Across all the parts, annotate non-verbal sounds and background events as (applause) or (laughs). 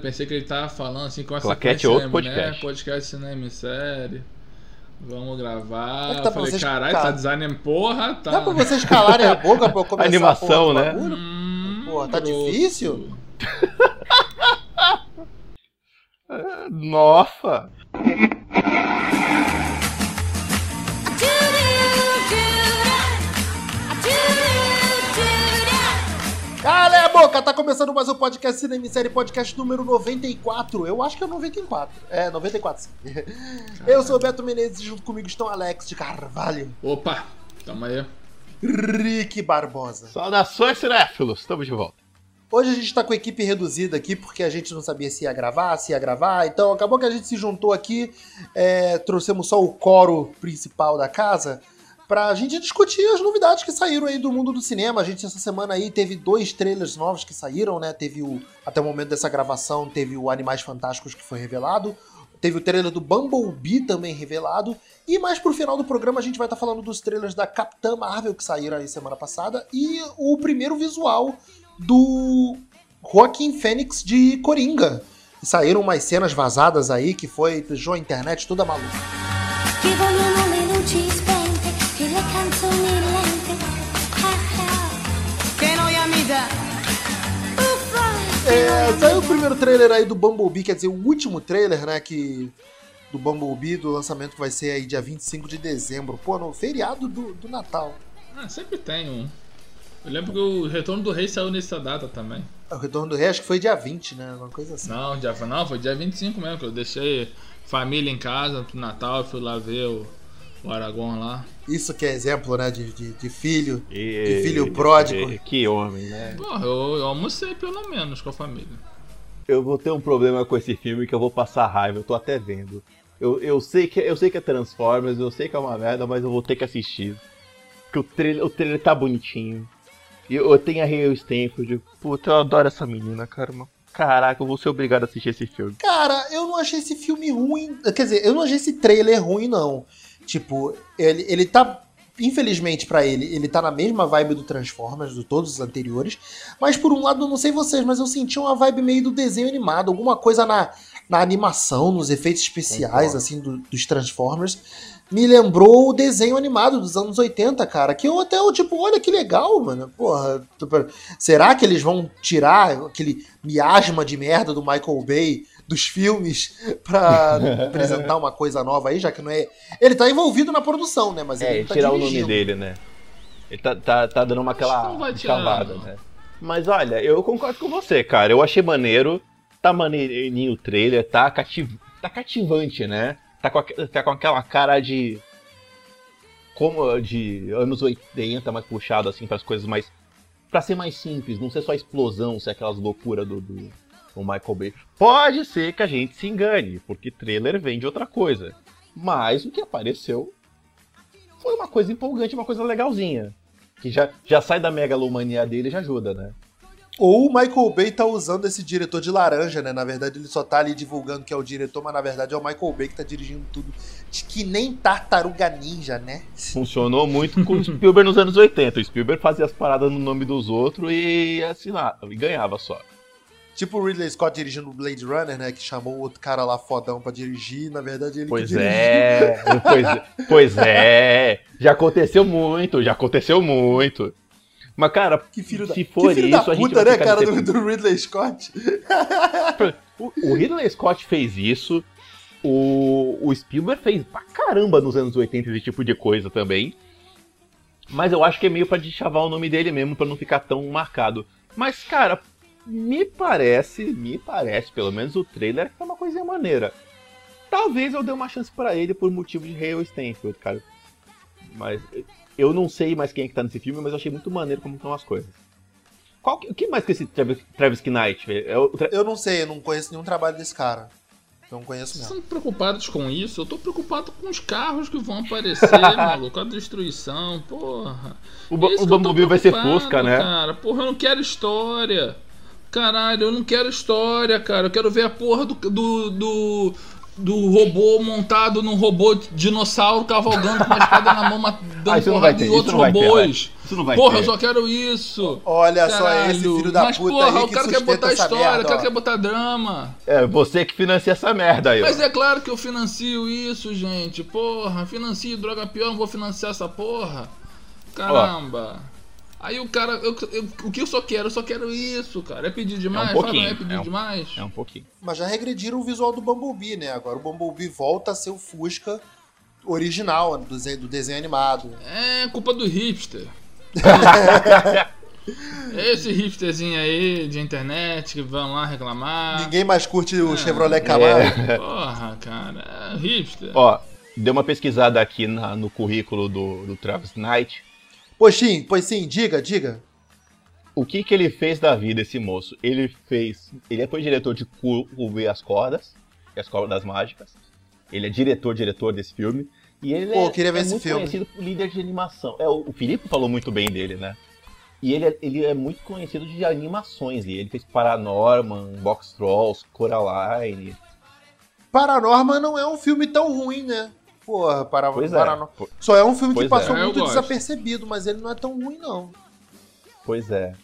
Pensei que ele tava falando assim com essa Claquete é outro podcast. podcast. Né? Podcast cinema e série. Vamos gravar. É que Eu falei, vocês caralho, ca- tá desanimando. Porra, tá. Dá pra vocês calarem a boca pra eu começar Animação, a porra do né? Hum, Porra, tá grosso. difícil? (laughs) Nossa! Boca! Tá começando mais um podcast Cinema e Série, podcast número 94. Eu acho que é 94. É, 94 sim. Eu sou o Beto Menezes e junto comigo estão Alex de Carvalho, Opa, tamo aí. Rick Barbosa. Saudações, cinéfilos! Estamos de volta. Hoje a gente tá com a equipe reduzida aqui porque a gente não sabia se ia gravar, se ia gravar. Então acabou que a gente se juntou aqui, é, trouxemos só o coro principal da casa pra gente discutir as novidades que saíram aí do mundo do cinema. A gente essa semana aí teve dois trailers novos que saíram, né? Teve o até o momento dessa gravação teve o Animais Fantásticos que foi revelado. Teve o trailer do Bumblebee também revelado. E mais pro final do programa a gente vai estar falando dos trailers da Capitã Marvel que saíram aí semana passada. E o primeiro visual do Joaquim Fênix de Coringa. E saíram umas cenas vazadas aí que foi, deixou a internet toda maluca. Che É, saiu o primeiro trailer aí do Bumblebee, quer dizer, o último trailer, né, que do Bumblebee, do lançamento que vai ser aí dia 25 de dezembro. Pô, no feriado do, do Natal. Ah, sempre tem um. Eu lembro que o Retorno do Rei saiu nessa data também. O Retorno do Rei acho que foi dia 20, né, uma coisa assim. Não, já, não, foi dia 25 mesmo, que eu deixei família em casa pro Natal, fui lá ver o, o Aragorn lá. Isso que é exemplo, né, de, de, de filho. E- De filho pródigo. e- Que homem, né? Porra, eu, eu almocei pelo menos com a família. Eu vou ter um problema com esse filme que eu vou passar raiva, eu tô até vendo. Eu, eu, sei, que, eu sei que é Transformers, eu sei que é uma merda, mas eu vou ter que assistir. Porque o trailer, o trailer tá bonitinho. E eu, eu tenho a Hale Stanford. Puta, eu adoro essa menina, cara. mano. Caraca, eu vou ser obrigado a assistir esse filme. Cara, eu não achei esse filme ruim. Quer dizer, eu não achei esse trailer ruim, não. Tipo, ele, ele tá. Infelizmente pra ele, ele tá na mesma vibe do Transformers, de todos os anteriores. Mas por um lado, eu não sei vocês, mas eu senti uma vibe meio do desenho animado. Alguma coisa na, na animação, nos efeitos especiais, assim, do- dos Transformers. Me lembrou o desenho animado dos anos 80, cara. Que eu até, eu, tipo, olha que legal, mano. Porra, será que eles vão tirar aquele miasma de merda do Michael Bay dos filmes pra (laughs) apresentar uma coisa nova aí, já que não é. Ele tá envolvido na produção, né? Mas É, ele não tá tirar o nome dirigindo. dele, né? Ele tá, tá, tá dando uma aquela não. né? Mas olha, eu concordo com você, cara. Eu achei maneiro. Tá maneirinho o trailer, tá, cativ... tá cativante, né? Tá com, tá com aquela cara de. Como de anos 80, mais puxado assim para as coisas mais. Pra ser mais simples, não ser só explosão, ser aquelas loucuras do, do, do Michael Bay. Pode ser que a gente se engane, porque trailer vem de outra coisa. Mas o que apareceu foi uma coisa empolgante, uma coisa legalzinha. Que já, já sai da megalomania dele e já ajuda, né? Ou o Michael Bay tá usando esse diretor de laranja, né? Na verdade, ele só tá ali divulgando que é o diretor, mas na verdade é o Michael Bay que tá dirigindo tudo. De que nem tartaruga ninja, né? Funcionou muito com o Spielberg nos anos 80. O Spielberg fazia as paradas no nome dos outros e assinava, e ganhava só. Tipo o Ridley Scott dirigindo o Blade Runner, né? Que chamou o outro cara lá fodão pra dirigir. Na verdade, ele Pois é, pois, é, pois é. Já aconteceu muito, já aconteceu muito. Mas, cara, Que filho da, se for que filho isso, da a gente puta, vai né, cara, do, do Ridley Scott. O, o Ridley Scott fez isso. O, o Spielberg fez pra caramba nos anos 80 esse tipo de coisa também. Mas eu acho que é meio pra deschavar o nome dele mesmo, pra não ficar tão marcado. Mas, cara, me parece, me parece, pelo menos o trailer, que é uma coisinha maneira. Talvez eu dê uma chance pra ele por motivo de Hale Stanfield, cara. Mas eu não sei mais quem é que tá nesse filme, mas eu achei muito maneiro como estão as coisas. Qual que, o que mais que esse Travis, Travis Knight? velho? É o Tra- Eu não sei, eu não conheço nenhum trabalho desse cara. Não conheço Vocês mesmo. estão preocupados com isso? Eu tô preocupado com os carros que vão aparecer, (laughs) maluco. A destruição, porra. O, ba- É o Bumblebee vai ser Fusca, né? Cara, porra, eu não quero história. Caralho, eu não quero história, cara. Eu quero ver a porra do. do. do, do robô montado num robô dinossauro cavalgando com uma espada na mão, dando Ah, porrada ter, em outros ter, robôs. Isso não vai Porra, ter. eu só quero isso. Olha só Caralho. esse filho da Mas, puta porra, aí o cara quer botar história, merda, o cara ó. quer botar drama. É você que financia essa merda aí, ó. Mas é claro que eu financio isso, gente. Porra, financio droga pior, não vou financiar essa porra. Caramba. Aí o cara, eu- eu- o que eu só quero? Eu só quero isso, cara. É pedir demais? Fala, pouquinho, não é pedir é um- demais? É um pouquinho. Mas já regrediram o visual do Bumblebee, né? Agora o Bumblebee volta a ser o Fusca original do desenho, do desenho animado. É culpa do hipster. (laughs) Esse hipsterzinho aí de internet que vão lá reclamar. Ninguém mais curte o É. Chevrolet Camaro. (laughs) Porra, cara. É hipster. Ó, dei uma pesquisada aqui na- no currículo do, do Travis Knight. Pois sim, pois sim, diga, diga. O que que ele fez da vida, esse moço? Ele fez. Ele foi diretor de Curva e as Cordas, é as Cordas Mágicas. Ele é diretor, diretor desse filme. E ele Pô, é, queria ver é esse muito filme. conhecido por líder de animação. É, o o Filipe falou muito bem dele, né? E ele é, ele é muito conhecido de animações. E ele fez Paranorman, Box Trolls, Coraline. Paranorman não é um filme tão ruim, né? Porra, para, Pois é. Paranor- po- Só é um filme que Pois passou é. Muito desapercebido, mas ele não é tão ruim, não. Pois é.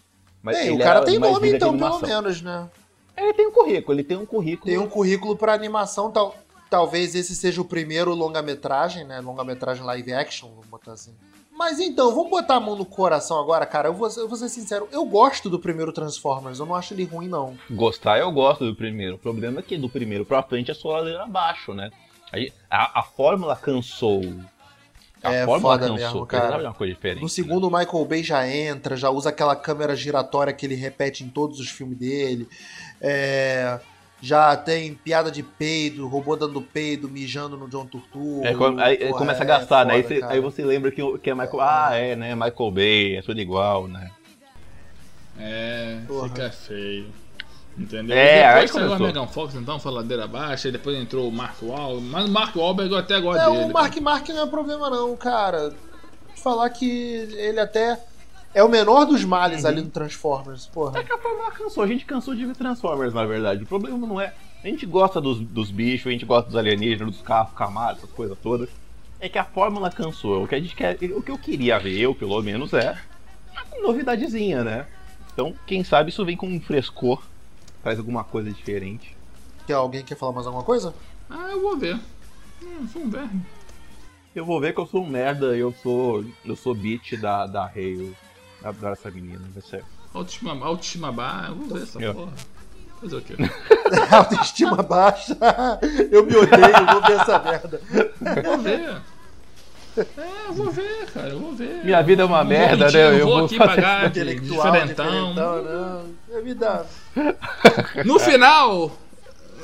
Mas Bem, o cara é tem nome, então, pelo menos, né? Ele tem um currículo, ele tem um currículo. Tem um currículo pra animação, tal, talvez esse seja o primeiro longa-metragem, né? Longa-metragem live action, vamos botar assim. Mas então, vamos botar a mão no coração agora, cara. Eu vou, eu vou ser sincero, eu gosto do primeiro Transformers, eu não acho ele ruim, não. Gostar eu gosto do primeiro. O problema é que do primeiro pra frente é só ladeira abaixo, né? Aí, a, a fórmula cansou. A É fórmula foda cansou. mesmo, cara. uma coisa diferente. No segundo, o Michael Bay já entra, já usa aquela câmera giratória que ele repete em todos os filmes dele. É, já tem piada de peido, robô dando peido, mijando no John Turturro. É, aí, aí Porra, começa a é gastar, né? Aí, foda, você, cara. aí você lembra que, que é Michael. Ah, é, né? Michael Bay, é tudo igual, né? É, Porra. fica feio. Entendeu? É, E aí depois saiu a começou. Megan Fox, então, foi ladeira abaixo, aí depois entrou o Mark Wahlberg, mas o Mark Wahlberg eu até gosto É, dele. o Mark Mark não é problema não, cara. Vou Falar que ele até é o menor dos males Uhum. ali no Transformers, porra. É que a fórmula cansou. A gente cansou de ver Transformers, na verdade. O problema não é. A gente gosta dos, dos bichos, a gente gosta dos alienígenas, dos carros, camadas, essas coisas todas. É que a fórmula cansou. O que a gente quer. O que eu queria ver, eu pelo menos, é uma novidadezinha, né? Então, quem sabe isso vem com um frescor, faz alguma coisa diferente. Quer alguém quer falar mais alguma coisa? Ah, eu vou ver. Hum, sou um verme. Eu vou ver que eu sou um merda, eu sou. Eu sou beat da, da Hale. Eu Adoro essa menina, vai ser. Autoestima, autoestima baixa, eu vou ver essa Eu. porra. Fazer o quê? (laughs) Autoestima baixa. eu me odeio, vou ver essa merda. Vou ver. É, eu vou ver, cara, eu vou ver. Minha vida é uma vou merda, mentir, né? não Eu vou vou aqui fazer pagar de Intelectual, diferentão. diferentão, não. É vida. (laughs) No final,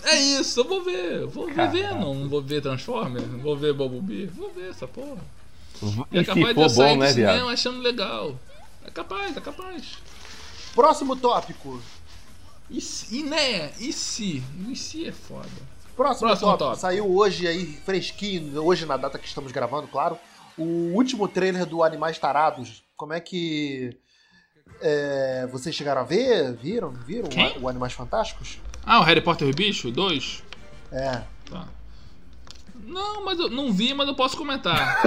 é isso, eu vou ver. Vou ver. Venom, não vou ver Transformers, não vou ver Bumblebee, vou ver essa porra. E É capaz de for eu bom, do né, cinema viado? achando legal. É capaz, é capaz. Próximo tópico. E, e né, e se? E se é foda. Próximo, Próximo tópico. Saiu hoje aí, fresquinho, hoje na data que estamos gravando, claro. O último trailer do Animais Tarados. Como é que. é, vocês chegaram a ver? Viram? Viram Quem? o Animais Fantásticos? Ah, o Harry Potter e o Bicho 2? É. Tá. Não, mas eu não vi, mas eu posso comentar.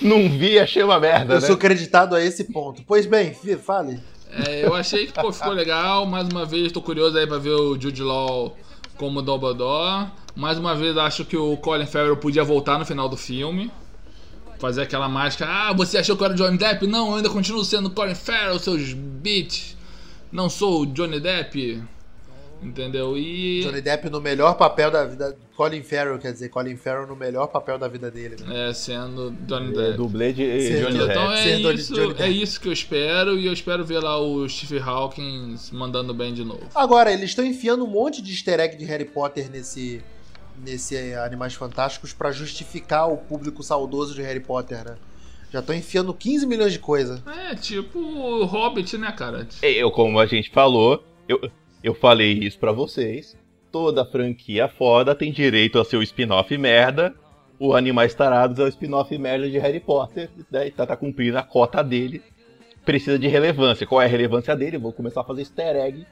Não vi, achei uma merda, Eu né? sou creditado a esse ponto. Pois bem, fale. É, eu achei que pô, ficou legal. Mais uma vez, tô curioso aí pra ver o Jude Law como Dumbledore. Mais uma vez, acho que o Colin Farrell podia voltar no final do filme. Fazer aquela mágica. Ah, você achou que eu era Johnny Depp? Não, eu ainda continuo sendo Colin Farrell, seus bitch. Não sou o Johnny Depp. Entendeu? E. Johnny Depp no melhor papel da vida. Colin Farrell, quer dizer, Colin Farrell no melhor papel da vida dele. Né? É, sendo Johnny É, Depp. dublê de Johnny então Então Depp. é isso, Johnny é Depp. isso que eu espero e eu espero ver lá o Steve Hawkins mandando bem de novo. Agora, eles estão enfiando um monte de easter egg de Harry Potter nesse, nesse Animais Fantásticos pra justificar o público saudoso de Harry Potter, né? Já estão enfiando 15 milhões de coisa. É, tipo o Hobbit, né, cara? Eu, como a gente falou, eu, eu falei isso pra vocês. Toda franquia foda tem direito a seu spin-off merda. O Animais Tarados é o spin-off merda de Harry Potter. Daí tá, tá cumprindo a cota dele. Precisa de relevância. Qual é a relevância dele? Vou começar a fazer easter egg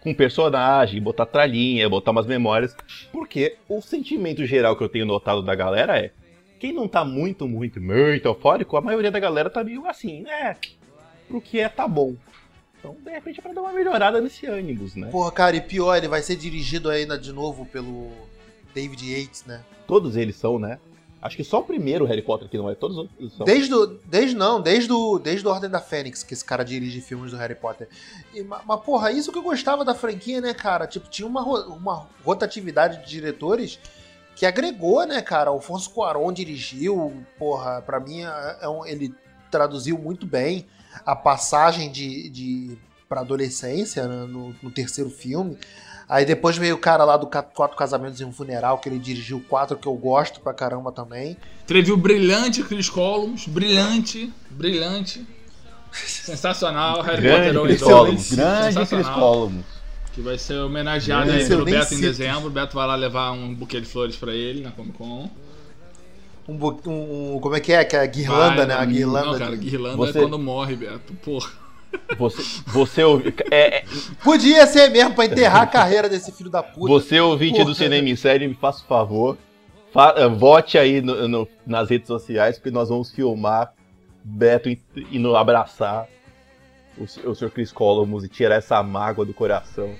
com personagem, botar tralhinha, botar umas memórias. Porque o sentimento geral que eu tenho notado da galera é. Quem não tá muito, muito, muito eufórico, a maioria da galera tá meio assim, né? Pro que é, tá bom. Então, de repente, é pra dar uma melhorada nesse ânimos, né? Porra, cara, e pior, ele vai ser dirigido ainda de novo pelo David Yates, né? Todos eles são, né? Acho que só o primeiro Harry Potter que não é, todos os outros são. Desde, o, desde não, desde o, desde o Ordem da Fênix, que esse cara dirige filmes do Harry Potter. E, ma- mas, porra, isso que eu gostava da franquia, né, cara? Tipo, tinha uma, uma rotatividade de diretores que agregou, né, cara? Alfonso Cuarón dirigiu, porra, pra mim é- é um- ele traduziu muito bem a passagem de, de pra adolescência né, no, no terceiro filme. Aí depois veio o cara lá do Quatro Casamentos e um Funeral, que ele dirigiu quatro que eu gosto pra caramba também. Teve o brilhante Chris Columbus, brilhante, brilhante. Sensacional, Harry Grande Potter Chris 2, Columbus, grande Chris sensacional, Columbus. Que vai ser homenageado aí pelo Beto em dezembro. O Beto vai lá levar um buquê de flores pra ele na Comic Con. Um, um- como é que é? Que é a guirlanda, Vai, né? A não, guirlanda. Não, cara, guirlanda Você- é quando morre, Beto. Porra. Você, você, ouvi- é, é, Podia ser mesmo pra enterrar a carreira desse filho da puta. você ouvinte Porra. do Cinema em Série, me faça o favor. fa- eh, vote aí no- no- nas redes sociais, porque nós vamos filmar Beto in- indo abraçar o, o Sr. Chris Columbus e tirar essa mágoa do coração.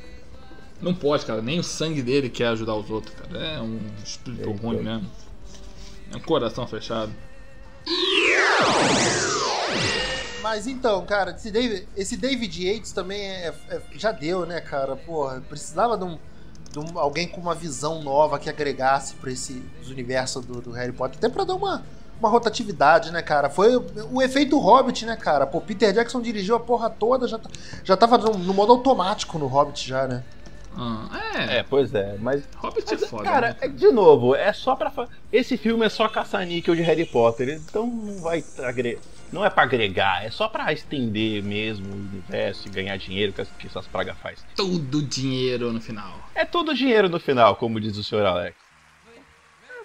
Não pode, cara. Nem o sangue dele quer ajudar os outros, cara. É um espírito Eita. ruim mesmo. É um coração fechado. Mas então, cara, esse David, esse David Yates também é, é- já deu, né, cara? Porra, precisava de, um, de um- alguém com uma visão nova que agregasse pra esse universo do, do Harry Potter, até pra dar uma, uma rotatividade, né, cara? Foi o, o efeito Hobbit, né, cara? Pô, Peter Jackson dirigiu a porra toda, já, tá- já tava no, no modo automático no Hobbit já, né? Ah, é. É, pois é, mas. Hobbit é mas, foda. cara, né? é, de novo, é só pra. Esse filme é só caça-níquel de Harry Potter, então não vai agregar. Não é pra agregar, é só pra estender mesmo o universo e ganhar dinheiro que, as- que essas pragas faz. Tudo dinheiro no final. É todo dinheiro no final, como diz o senhor Alex.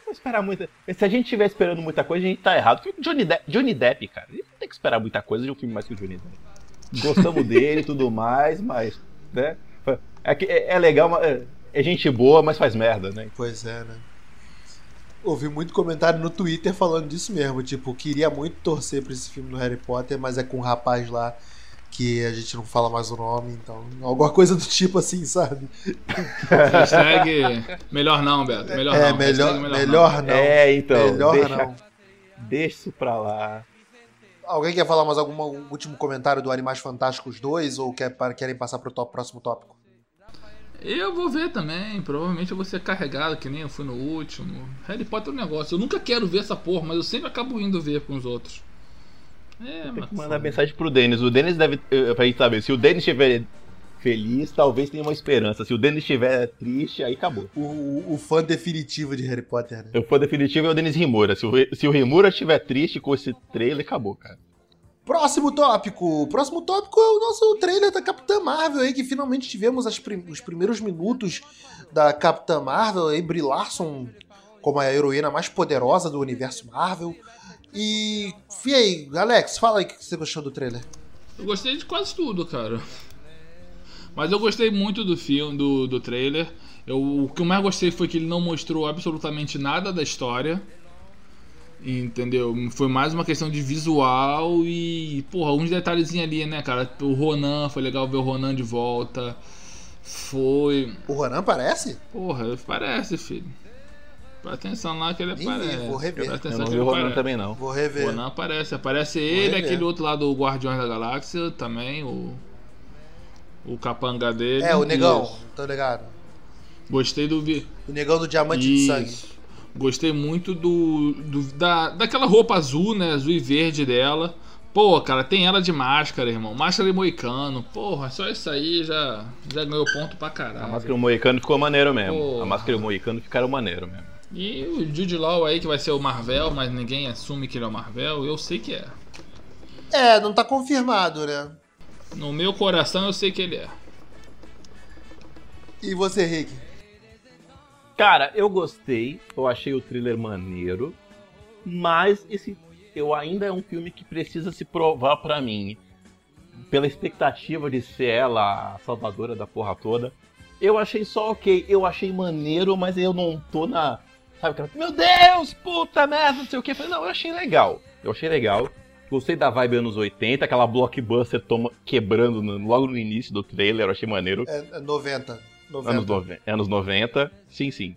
Vou esperar muita. Se a gente estiver esperando muita coisa, a gente tá errado. Porque Johnny Depp, Johnny Depp, cara, ele não tem que esperar muita coisa de um filme mais que o Johnny Depp. Gostamos dele e tudo mais, mas. Né? É, que- é- é legal, é, é gente boa, mas faz merda, né? Pois é, né? Ouvi muito comentário no Twitter falando disso mesmo. Tipo, queria muito torcer pra esse filme do Harry Potter, mas é com um rapaz lá que a gente não fala mais o nome, então. Alguma coisa do tipo assim, sabe? Hashtag melhor não, Beto. Melhor é, não. melhor, Hashtag melhor, não. É, então. melhor deixa, não. deixa isso pra lá. Alguém quer falar mais algum último comentário do Animais Fantásticos 2 ou quer, para- querem passar pro top, próximo tópico? Eu vou ver também. Provavelmente eu vou ser carregado, que nem eu fui no último. Harry Potter é um negócio. Eu nunca quero ver essa porra, mas eu sempre acabo indo ver com os outros. É, Tem mas que mandar mensagem pro Denis. O Denis deve. Pra gente saber, se o Denis estiver feliz, talvez tenha uma esperança. Se o Denis estiver triste, aí acabou. O, o, o fã definitivo de Harry Potter, né? Eu for definitivo é o Denis Rimura. Se o, se o Rimura estiver triste com esse trailer, acabou, cara. Próximo tópico. Próximo tópico é o nosso trailer da Capitã Marvel aí, que finalmente tivemos as prim- os primeiros minutos da Capitã Marvel aí, Brie Larson como a heroína mais poderosa do universo Marvel. E, e aí, Alex, fala aí o que você gostou do trailer. Eu gostei de quase tudo, cara. Mas eu gostei muito do filme, do, do trailer. Eu, o que eu mais gostei foi que ele não mostrou absolutamente nada da história. Entendeu? Foi mais uma questão de visual e, porra, uns detalhezinhos ali, né, cara? O Ronan, foi legal ver o Ronan de volta. Foi. O Ronan aparece? Porra, parece, filho. Presta atenção lá que ele Nem vi, aparece. vou rever. Presta Eu atenção não que vi o Ronan aparece. também, não. Vou O rever. Ronan aparece. Aparece ele, rever. aquele outro lá do Guardiões da Galáxia também, o. O capanga dele. É, o negão, Isso. tô ligado. Gostei do. vi- O negão do diamante de sangue. Isso. Gostei muito do, do- da, daquela roupa azul, né? Azul e verde dela. Pô, cara, tem ela de máscara, irmão. Máscara e moicano. Porra, só isso aí já, já ganhou ponto pra A caralho. máscara e o Moicano ficou maneiro mesmo. Porra. A máscara e o Moicano ficaram maneiro mesmo. E o Jude Law aí que vai ser o Marvel, mas ninguém assume que ele é o Marvel. Eu sei que é. É, não tá confirmado, né? No meu coração eu sei que ele é. E você, Rick? Cara, eu gostei. Eu achei o thriller maneiro. Mas esse eu ainda é um filme que precisa se provar pra mim. pela expectativa de ser ela a salvadora da porra toda. Eu achei só ok, eu achei maneiro, mas eu não tô na. Sabe aquela. Meu Deus, puta merda, não sei o que. Não, eu achei legal. Eu achei legal. Gostei da vibe anos 80, aquela blockbuster toma, quebrando no- logo no início do trailer, eu achei maneiro. É, é 90. 90. Anos 90, anos 90, sim, sim.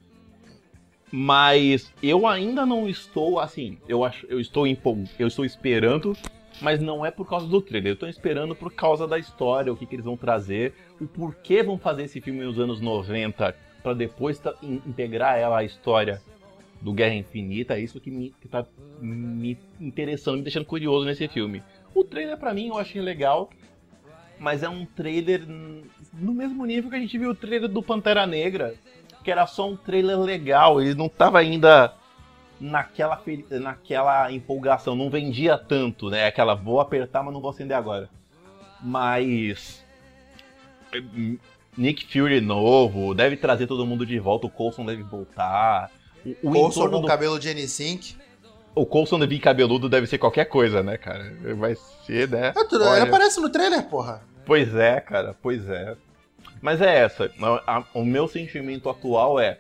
Mas eu ainda não estou assim. Eu acho, eu estou empol... eu estou esperando, mas não é por causa do trailer. Eu estou esperando por causa da história, o que, que eles vão trazer, o porquê vão fazer esse filme nos anos 90 para depois in- integrar ela à história do Guerra Infinita. É isso que me que tá me interessando, me deixando curioso nesse filme. O trailer pra mim eu achei legal, mas é um trailer no mesmo nível que a gente viu o trailer do Pantera Negra, que era só um trailer legal, ele não tava ainda naquela, naquela empolgação, não vendia tanto, né? Aquela vou apertar, mas não vou acender agora. Mas hum, Nick Fury novo, deve trazer todo mundo de volta, o Coulson deve voltar. O, Coulson entorno com do cabelo de N5. o Coulson de cabeludo deve ser qualquer coisa, né, cara? Vai ser, né? É, tudo, Olha. ele aparece no trailer, porra. Pois é, cara, pois é. Mas é essa. a- a- o meu sentimento atual é: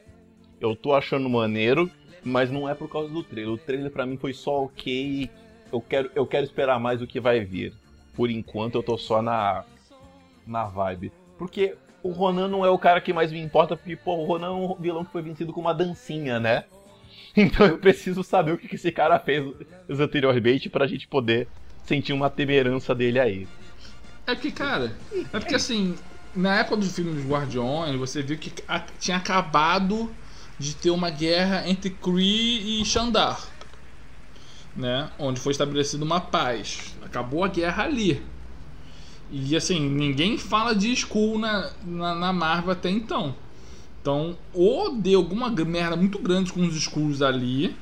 eu tô achando maneiro, mas não é por causa do trailer. O trailer pra mim foi só ok. Eu quero, eu quero esperar mais o que vai vir. Por enquanto eu tô só na na vibe. Porque o Ronan não é o cara que mais me importa, porque pô, o Ronan é um vilão que foi vencido com uma dancinha, né? (laughs) Então eu preciso saber o que que esse cara fez anteriormente pra gente poder sentir uma temerança dele aí. É que, cara, é porque assim, na época dos filmes dos Guardiões, você viu que tinha acabado de ter uma guerra entre Kree e Xandar. Né? Onde foi estabelecida uma paz. Acabou a guerra ali. E assim, ninguém fala de Skull na, na, na Marvel até então. Então, ou deu alguma merda muito grande com os Skrulls ali.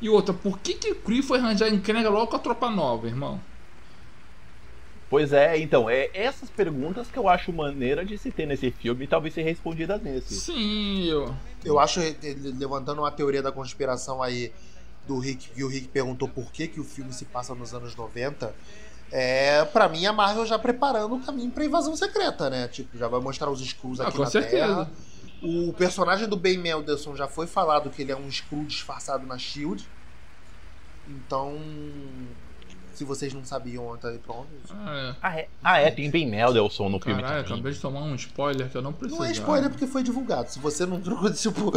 E outra, por que, que o Kree foi arranjar encrenca logo com a tropa nova, irmão? Pois é, então, é essas perguntas que eu acho maneira de se ter nesse filme e talvez ser respondidas nesse. Sim, eu. Eu acho, ele- levantando uma teoria da conspiração aí do Rick, que o Rick perguntou por que, que o filme se passa nos anos 90. É, pra mim, a Marvel já preparando o caminho pra invasão secreta, né? Tipo, já vai mostrar os Skrulls Ah, aqui com na certeza. Terra. O personagem do Ben Mendelsohn já foi falado que ele é um Skrull disfarçado na SHIELD. Então, se vocês não sabiam, tá aí pronto. Ah, é. Ah, é, ah, é tem Ben Mendelsohn no filme Caralho, também. acabei de tomar um spoiler que eu não precisava. Não é spoiler porque foi divulgado. Se você não trocou, tipo.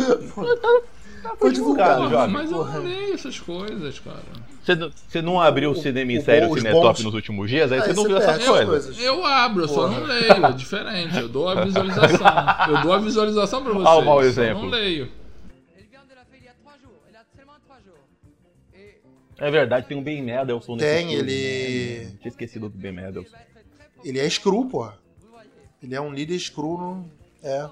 Foi foi divulgado, divulgado, mas eu não leio essas coisas, cara. Você, não- você não abriu o, O- cinema em série, o Cinetop nos últimos dias, aí Aí você não viu essas coisas. coisas. Eu abro, eu só não leio. É diferente. Eu dou a visualização. Eu dou a visualização pra vocês. Ah, o mau exemplo. não leio. É verdade, tem um Ben Mendelsohn nesse Tem, filme, ele- né? Tinha esquecido do Ben Mendelsohn. Ele é Skrull, porra. Ele é um líder Skrull. No... É.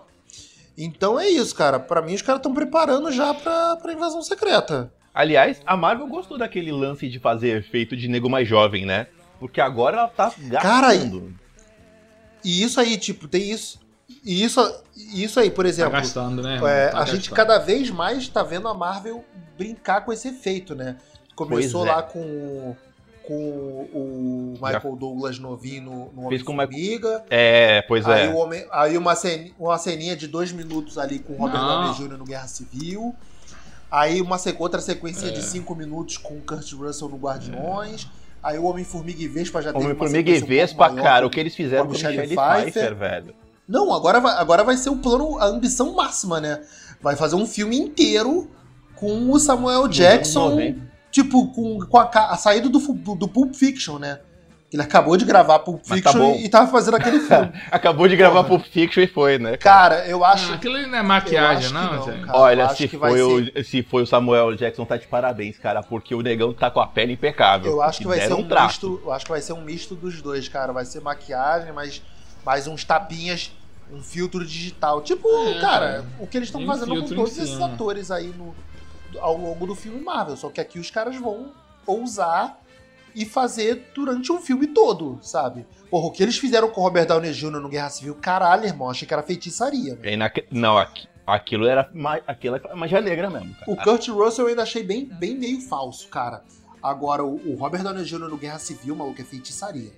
Então é isso, cara. Pra mim, os caras estão preparando já pra, pra invasão secreta. Aliás, a Marvel gostou daquele lance de fazer efeito de nego mais jovem, né? Porque agora ela tá Cara, gastando. E isso aí, tipo, tem isso. E isso, isso aí, por Tá exemplo. gastando, né? É, Tá a gente gastando. cada vez mais tá vendo a Marvel brincar com esse efeito, né? Começou Pois é. lá com, o- com o Michael Douglas novinho no, no Fez com o Homem-Formiga. É, pois Aí, é. o homem, aí uma, cen, uma ceninha de dois minutos ali com o Robert. Downey Jr. no Guerra Civil. Aí uma outra sequência É. de cinco minutos com o Kurt Russell no Guardiões. Aí o Homem-Formiga e Vespa já teve uma Homem-Formiga e um Vespa, maior cara, com- o que eles fizeram com a Michelle Michelle Pfeiffer. Pfeiffer, velho. Não, agora vai, agora vai ser o plano, a ambição máxima, né? Vai fazer um filme inteiro com o Samuel Jackson, 90. Tipo, com, com a, a saída do, do Pulp Fiction, né? Ele acabou de gravar Pulp tá Fiction bom. e, e tava fazendo aquele (laughs) filme. Acabou de gravar Porra. Pulp Fiction e foi, né? cara? Cara, eu acho. Ah, aquilo não é maquiagem, não, não, cara. Olha, se foi, ser- o, se foi o Samuel Jackson, tá de parabéns, cara, porque o negão tá com a pele impecável. Eu acho que vai ser um trato. misto. Eu acho que vai ser um misto dos dois, cara. Vai ser maquiagem, mas mais uns tapinhas, um filtro digital. Tipo, É, cara, cara. o que eles estão um fazendo com todos esses atores aí no, ao longo do filme Marvel. Só que aqui os caras vão ousar e fazer durante um filme todo, sabe? Porra, o que eles fizeram com o Robert Downey Jr. no Guerra Civil, caralho, irmão, achei que era feitiçaria. né? Inac- Não, aqui- aquilo era aquilo é magia negra mesmo, cara. O Kurt Russell eu ainda achei bem, bem meio falso, cara. Agora, o, o Robert Downey Jr. no Guerra Civil, maluco, é feitiçaria.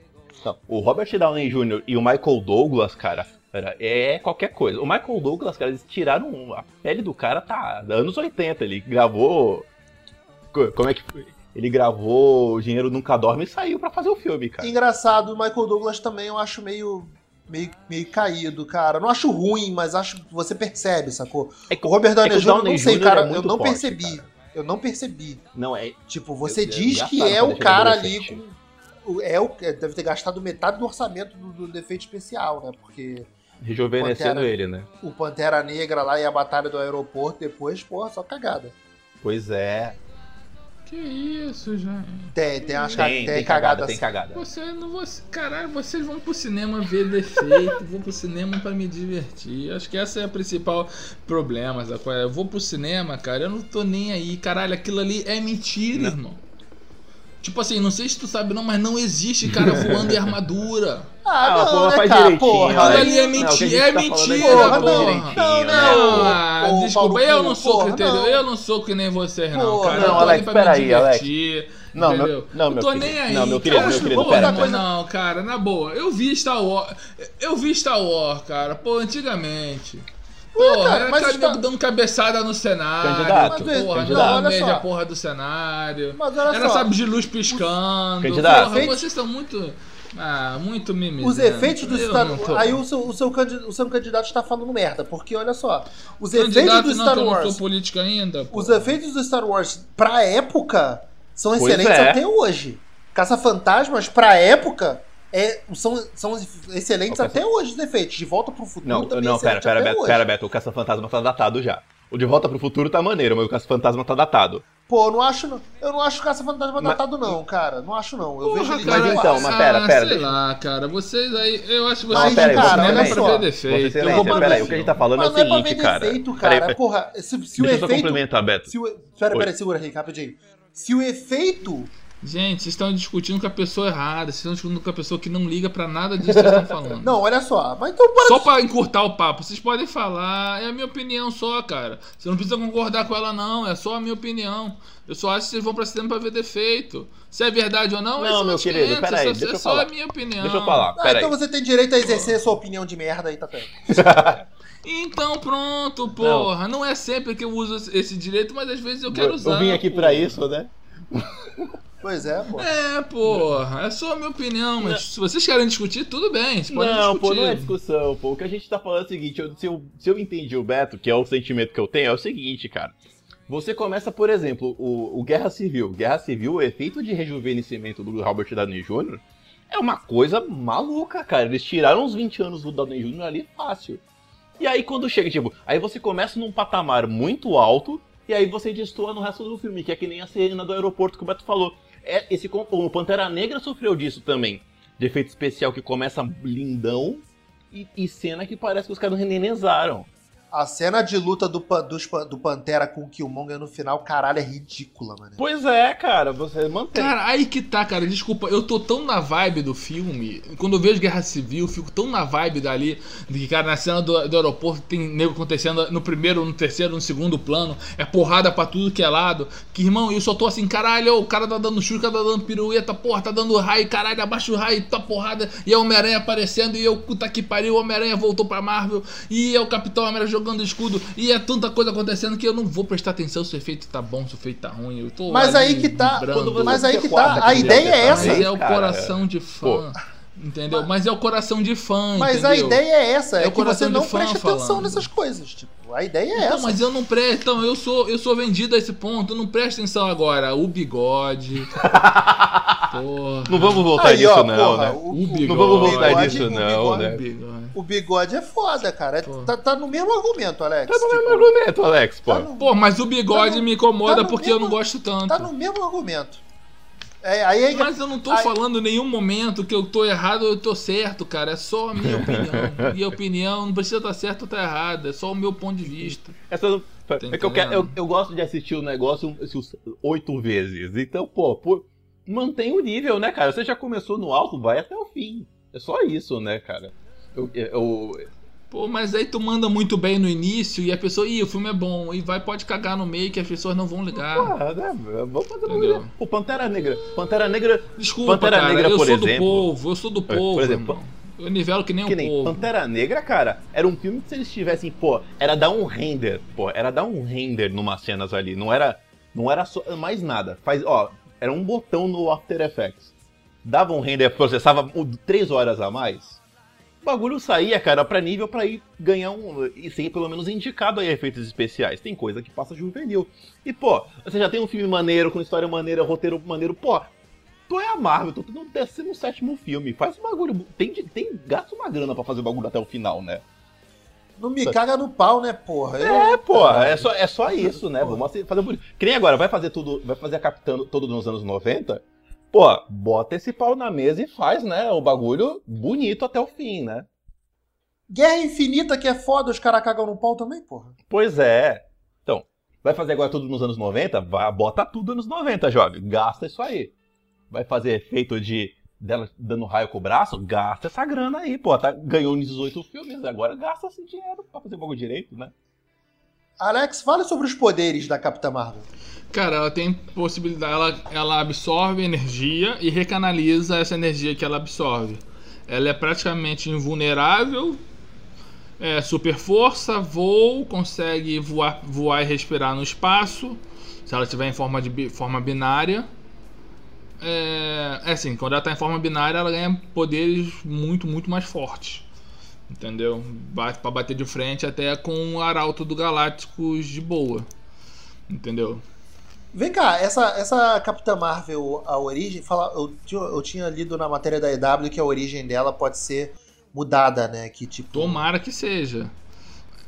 Não, o Robert Downey Jr. e o Michael Douglas, cara, era- é qualquer coisa. O Michael Douglas, cara, eles tiraram a pele do cara, tá, anos 80. Ele gravou. co- Como é que foi? Ele gravou O Dinheiro Nunca Dorme e saiu pra fazer o filme, cara. Engraçado, o Michael Douglas também eu acho meio, meio, meio caído, cara. Não acho ruim, mas acho que você percebe, sacou? É que O Robert Downey é que Jr. eu Downey não sei, Jr. cara. é eu não forte, percebi. cara. Eu não percebi. Não, é. Tipo, você Eu- eu diz que gastaram é pra o cara ali com. É o, é, deve ter gastado metade do orçamento do, do defeito especial, né? Porque Rejuvenescendo Pantera. ele, né? o Pantera Negra lá e a Batalha do Aeroporto depois, porra, só cagada. Pois é. Que isso, gente. Tem, tem, umas Tem, tem, tem cagada cagada, tem assim. cagada. Você não você, caralho, vocês vão pro cinema ver defeito, vou pro cinema pra me divertir. Acho que essa é a principal problema, sacou? Eu vou pro cinema, cara, eu não tô nem aí, caralho, aquilo ali é mentira, Não. irmão. Tipo assim, não sei se tu sabe não, mas não existe cara voando em armadura. Ah, Ah, não, porra, né, faz cara? direitinho, Porra, Alex. ali é Não, o que a mentira, gente é tá falando mentira, aqui Porra, porra. direitinho, Não, né? não. Ah, Ô, desculpa, Paulo eu não sou, porra, entendeu? não. Eu não sou que nem vocês, não, Porra, cara. não, Alex, ali pra me peraí, Alex. divertir. Não, meu- entendeu? não, eu meu tô querido. nem aí. Não, meu querido, cara. meu querido, Porra, pera. mas não, cara, na boa. Eu vi Star Wars. Eu vi Star Wars, cara, pô, antigamente. Porra, cara, era mas cara Star- nego dando cabeçada no cenário. Candidato, porra, candidato. não, só. a porra do cenário. Mas olha Era só. sabe de luz piscando. Candidato. Porra, vocês estão muito. Ah, muito mimimi. Os efeitos do Star não tô. Aí o seu, o, seu candi- o seu candidato está falando merda, porque olha só, os Candidato efeitos do não, Star não Wars, sou política ainda. pô. os efeitos do Star Wars pra época são Pois excelentes é. até hoje. Caça-fantasmas pra época é, são, são excelentes O Caça- até hoje os efeitos. De Volta pro Futuro Não, também não, é pera, pera, Beto, pera, Beto, o Caça-Fantasma tá datado já. O De Volta pro Futuro tá maneiro, mas o Caça-Fantasma tá datado. Pô, eu não acho, não- eu não acho Caça-Fantasma Mas- datado não, cara. Não acho não. Eu Porra, vejo ele Mas então, mas pera, ah, pera, Sei deixa- lá, cara, vocês aí. Eu acho que Mas, vocês pera aí, cara, cinema olha pra ver defeito. Eu vou peraí, ver o que a gente tá falando Mas é o não é pra seguinte, ver cara. defeito, cara. peraí. Porra, se, se o Deixa eu só efeito... complementar, Beto. Se o... Pera, pera, segura aí, rapidinho. Se o efeito Gente, vocês estão discutindo com a pessoa errada, vocês estão discutindo com a pessoa que não liga pra nada disso que vocês estão falando. Não, olha só. Mas então para Só pra encurtar o papo, vocês podem falar, é a minha opinião só, cara. Você não precisa concordar com ela, não, é só a minha opinião. Eu só acho que vocês vão pra cinema pra ver defeito. Se é verdade ou não, Não, isso meu querido, 500, peraí, isso deixa é eu só falar. a minha opinião. Deixa eu falar, Ah, peraí. então você tem direito a exercer a sua opinião de merda aí, tá. (laughs) Então pronto, porra. Não. é sempre que eu uso esse direito, mas às vezes eu quero Eu- usar. Eu vim aqui porra. pra isso, né? (laughs) Pois é, pô. É, porra, é só a minha opinião, mas se vocês querem discutir, tudo bem, vocês podem Não, discutir. pô, não é discussão, pô. O que a gente tá falando é o seguinte, eu- se, eu, se eu entendi o Beto, que é o sentimento que eu tenho, é o seguinte, cara. Você começa, por exemplo, o, o Guerra Civil. Guerra Civil, o efeito de rejuvenescimento do Robert Downey Jr. é uma coisa maluca, cara. Eles tiraram uns 20 anos do Downey Jr. ali fácil. E aí quando chega, tipo, aí você começa num patamar muito alto, e aí você destoa no resto do filme, que é que nem a cena do aeroporto que o Beto falou. É, esse, o Pantera Negra sofreu disso também. De efeito especial que começa lindão e, e cena que parece que os caras renenezaram. A cena de luta do, Pan- dos Pan- do Pantera com o Killmonger no final, caralho, é ridícula, mano. Pois é, cara, você mantém. Cara, aí que tá, cara. Desculpa, eu tô tão na vibe do filme. Quando eu vejo Guerra Civil, eu fico tão na vibe dali. De que, cara, na cena do, do aeroporto tem nego acontecendo no primeiro, no terceiro, no segundo plano. É porrada pra tudo que é lado. Que, irmão, eu só tô assim, caralho, o cara tá dando chute, o cara tá dando pirueta, porra, tá dando raio, caralho, abaixa o raio, tá porrada. E é o Homem-Aranha aparecendo. E eu, puta que pariu, o Homem-Aranha voltou pra Marvel. E é o Capitão América jogando escudo. E é tanta coisa acontecendo que eu não vou prestar atenção se o efeito tá bom, se o efeito tá ruim. Eu tô Mas aí que tá. vibrando. Quando você Mas aí que tá. A ideia é detalhe, essa. Mas é o coração de fã. Entendeu? Mas é o coração de fã. Mas a entendeu? ideia é essa, é, É o que você não fã preste atenção falando. nessas coisas. Tipo, a ideia é Então, essa. mas eu não presto. Então, eu sou, eu sou vendido a esse ponto. Não presta atenção agora. O bigode. (laughs) Porra. Não vamos voltar Aí, nisso, ó, não, porra, né? o, O bigode. Não vamos voltar nisso, o não, bigode. né? O bigode. é foda, cara. É- tá, tá no mesmo argumento, Alex. Tá no Tipo, mesmo argumento, Alex, pô. tá no- Pô, mas o bigode Tá no- me incomoda tá porque eu não mesmo- gosto tanto. Tá no mesmo argumento. É, aí é Mas eu não tô Aí- falando em nenhum momento que eu tô errado ou eu tô certo, cara. É só a minha (laughs) opinião. e a opinião não precisa estar certa ou estar errada. É só o meu ponto de vista. Essa Tá é que eu, quero, eu, eu gosto de assistir o negócio assim, uns oito vezes. Então, pô, pô, mantém o nível, né, cara? Você já começou no alto, vai até o fim. É só isso, né, cara? Eu, eu- Pô, mas aí tu manda muito bem no início e a pessoa, ih, o filme é bom, e vai, pode cagar no meio que as pessoas não vão ligar. Ah, né? Vamos fazer. O Pantera Negra. Pantera Negra. Desculpa, Pantera cara, Negra, eu por sou do exemplo. povo, eu sou do povo, por exemplo, irmão. Eu nivelo que nem Que o nem povo. Pantera Negra, cara, era um filme que se eles tivessem, pô, era dar um render, pô, era dar um render numas cenas ali, não era, não era só, mais nada. Faz, ó, era um botão no After Effects. Dava um render, processava três horas a mais. O bagulho saía, cara, pra nível pra ir ganhar um. e ser pelo menos indicado aí a efeitos especiais. Tem coisa que passa juvenil. E, pô, você já tem um filme maneiro, com história maneira, roteiro maneiro, pô. Tu é a Marvel, tu no 17 filme. Faz um bagulho. Tem, tem, gasta uma grana pra fazer o bagulho até o final, né? Não me caga no pau, né, porra? Eu- É, pô, é só, é só isso, né? Vamos fazer bonito. Que nem agora, vai fazer tudo, vai fazer a Capitã todo nos anos 90? Pô, bota esse pau na mesa e faz, né? O bagulho bonito até o fim, né? Guerra Infinita, que é foda, os caras cagam no pau também, porra. Pois é. Então, vai fazer agora tudo nos anos 90? Vai, bota tudo nos 90, jovem. Gasta isso aí. Vai fazer efeito de dela dando raio com o braço? Gasta essa grana aí, pô. Tá, ganhou nos 18 filmes, agora gasta esse dinheiro pra fazer o bagulho direito, né? Alex, fale sobre os poderes da Capitã Marvel. Cara, ela tem possibilidade, ela, ela absorve energia e recanaliza essa energia que ela absorve. Ela é praticamente invulnerável, é super força, voo, consegue voar, voar e respirar no espaço, se ela estiver em forma, de, forma binária. É, é assim, quando ela está em forma binária, ela ganha poderes muito, muito mais fortes. Entendeu? Pra bater de frente até com o Arauto do Galácticos de boa. Entendeu? Vem cá, essa, essa Capitã Marvel, a origem, fala, eu, tinha- eu tinha lido na matéria da EW que a origem dela pode ser mudada, né? Que tipo. Tomara que seja.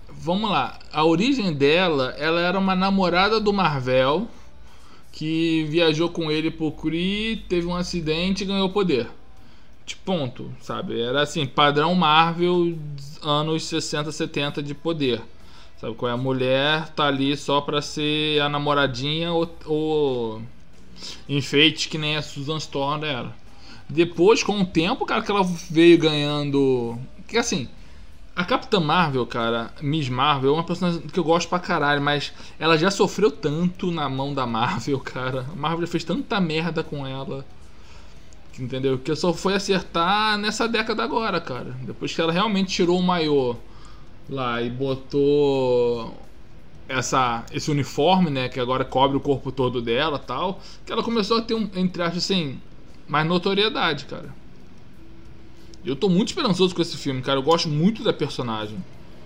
Vamos lá. A origem dela, ela era uma namorada do Marvel que viajou com ele pro Kree, teve um acidente e ganhou poder. De ponto, sabe? Era assim, padrão Marvel anos 60, 70 de poder. Sabe qual é? A mulher tá ali só pra ser a namoradinha ou, ou enfeite que nem a Susan Storm era. Depois, com o tempo, cara, que ela veio ganhando. Que assim, a Capitã Marvel, cara, Miss Marvel, é uma personagem que eu gosto pra caralho, mas ela já sofreu tanto na mão da Marvel, (laughs) cara. A Marvel já fez tanta merda com ela. Entendeu? Que só foi acertar nessa década agora, cara. Depois que ela realmente tirou o maiô lá e botou essa, esse uniforme, né? Que agora cobre o corpo todo dela tal. Que ela começou a ter um, entre aspas, assim, mais notoriedade, cara. Eu tô muito esperançoso com esse filme, cara. Eu gosto muito da personagem.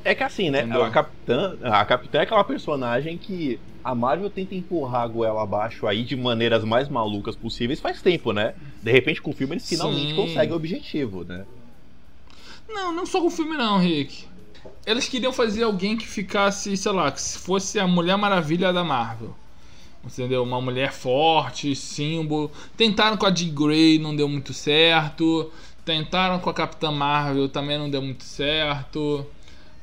É que assim, né? Entendeu? A Capitã, a Capitã é aquela personagem que a Marvel tenta empurrar a goela abaixo aí de maneiras mais malucas possíveis faz tempo, né? De repente com o filme eles finalmente Sim. conseguem o objetivo, né? Não, não só com o filme não, Rick. Eles queriam fazer alguém que ficasse, sei lá, que se fosse a Mulher Maravilha da Marvel. Entendeu? Uma mulher forte, símbolo. Tentaram com a Jean Grey, não deu muito certo. Tentaram com a Capitã Marvel, também não deu muito certo.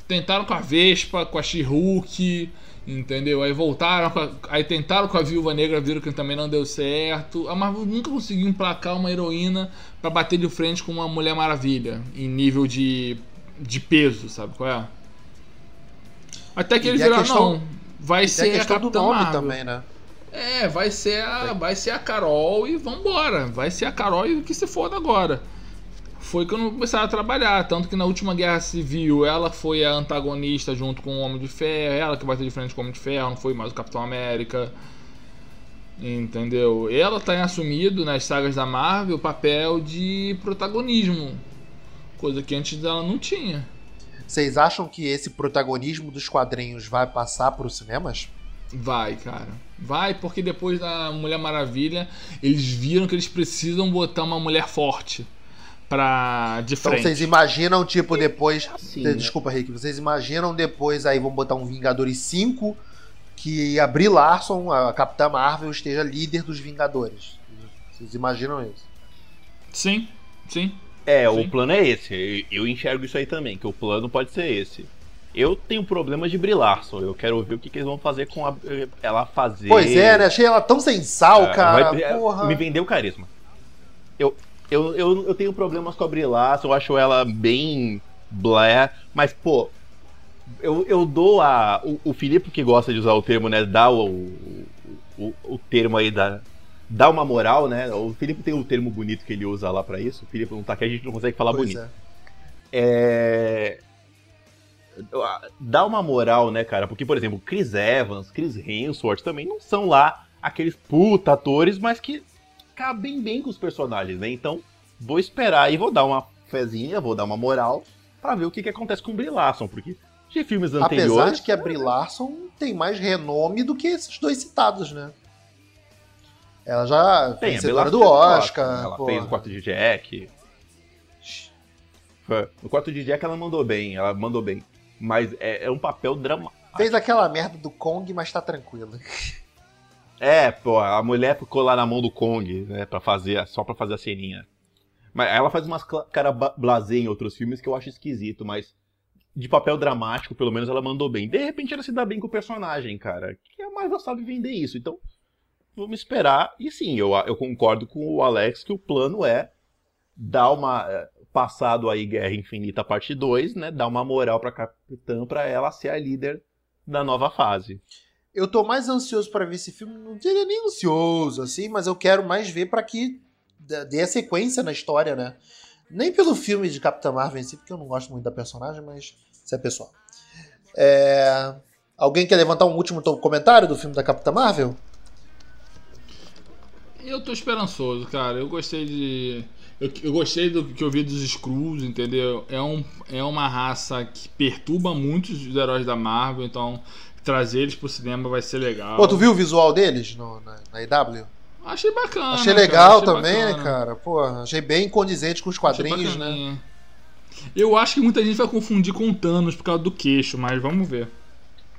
Tentaram com a Vespa, com a She-Hulk, entendeu? Aí voltaram, a- aí tentaram com a Viúva Negra, viram que também não deu certo. A Marvel nunca conseguiu emplacar uma heroína pra bater de frente com uma Mulher Maravilha em nível de, de peso, sabe qual é? Até que eles viraram, questão- não, vai ser a a do Capitã nome Marvel. também, né? É, vai ser a, vai ser a Carol e vambora. Vai ser a Carol e o que se foda agora. Foi quando começaram a trabalhar. Tanto que na última Guerra Civil ela foi a antagonista junto com o Homem de Ferro. Ela que bateu de frente com o Homem de Ferro, não foi mais o Capitão América. Entendeu? Ela tem assumido nas sagas da Marvel o papel de protagonismo. Coisa que antes ela não tinha. Vocês acham que esse protagonismo dos quadrinhos vai passar para os cinemas? Vai, cara. Vai, porque depois da Mulher Maravilha, eles viram que eles precisam botar uma mulher forte pra de Então frente. vocês imaginam, tipo, depois. assim, de- né? Desculpa, Rick. Vocês imaginam depois aí, vão botar um Vingadores 5 que a Brie Larson, a Capitã Marvel, esteja líder dos Vingadores. Vocês imaginam isso? Sim, sim. É, Sim. o plano é esse. Eu enxergo isso aí também, que o plano pode ser esse. Eu tenho problema de brilharson. Eu quero ver o que, que eles vão fazer com a, ela fazer. Pois é, né? Achei ela tão sem sal, Ah, cara. vai- é, Porra. Me vendeu carisma. Eu, eu, eu, eu tenho problemas com a Brie Larson, eu acho ela bem blé. Mas, pô, eu, eu dou a. O, o Filipe que gosta de usar o termo, né? Dá o, o, o termo aí da. Dá uma moral, né? O Felipe tem um termo bonito que ele usa lá pra isso. O Felipe não tá aqui, a gente não consegue falar Pois bonito. é. É. Dá uma moral, né, cara? Porque, por exemplo, Chris Evans, Chris Hemsworth também não são lá aqueles puta atores, mas que cabem bem com os personagens, né? Então, vou esperar e vou dar uma fezinha, vou dar uma moral pra ver o que, que acontece com o Brie Larson, porque de filmes Apesar anteriores. de que a Brie Larson tem mais renome do que esses dois citados, né? Ela já Tem, a vencedora Brie do fez Oscar. Oscar, Ela fez o quarto de Jack. No quarto de Jack ela mandou bem, ela mandou bem. Mas é, é um papel dramático. Fez aquela merda do Kong, mas tá tranquila. (laughs) É, pô, a mulher ficou lá na mão do Kong, né, pra fazer, só pra fazer a ceninha. Mas ela faz umas cara blasé em outros filmes que eu acho esquisito, mas de papel dramático, pelo menos ela mandou bem. De repente ela se dá bem com o personagem, cara. Que a Marvel sabe vender isso, então vamos esperar. E sim, eu, eu concordo com o Alex que o plano é dar uma eh, passado aí Guerra Infinita parte 2, né, dar uma moral pra Capitã pra ela ser a líder da nova fase. Eu tô mais ansioso pra ver esse filme, não diria nem ansioso, assim, mas eu quero mais ver pra que dê a sequência na história, né? Nem pelo filme de Capitã Marvel em si, porque eu não gosto muito da personagem, mas isso é pessoal. É, Alguém quer levantar um último comentário do filme da Capitã Marvel? Eu tô esperançoso, cara. Eu gostei de. Eu, eu gostei do que eu vi dos Skrulls, entendeu? É, um, é uma raça que perturba muito os heróis da Marvel, então trazer eles pro cinema vai ser legal. Pô, tu viu o visual deles no- na, na EW? Achei bacana. achei cara, legal achei também, bacana. né, cara? Pô, achei bem condizente com os quadrinhos, né? Eu acho que muita gente vai confundir com o Thanos por causa do queixo, mas vamos ver.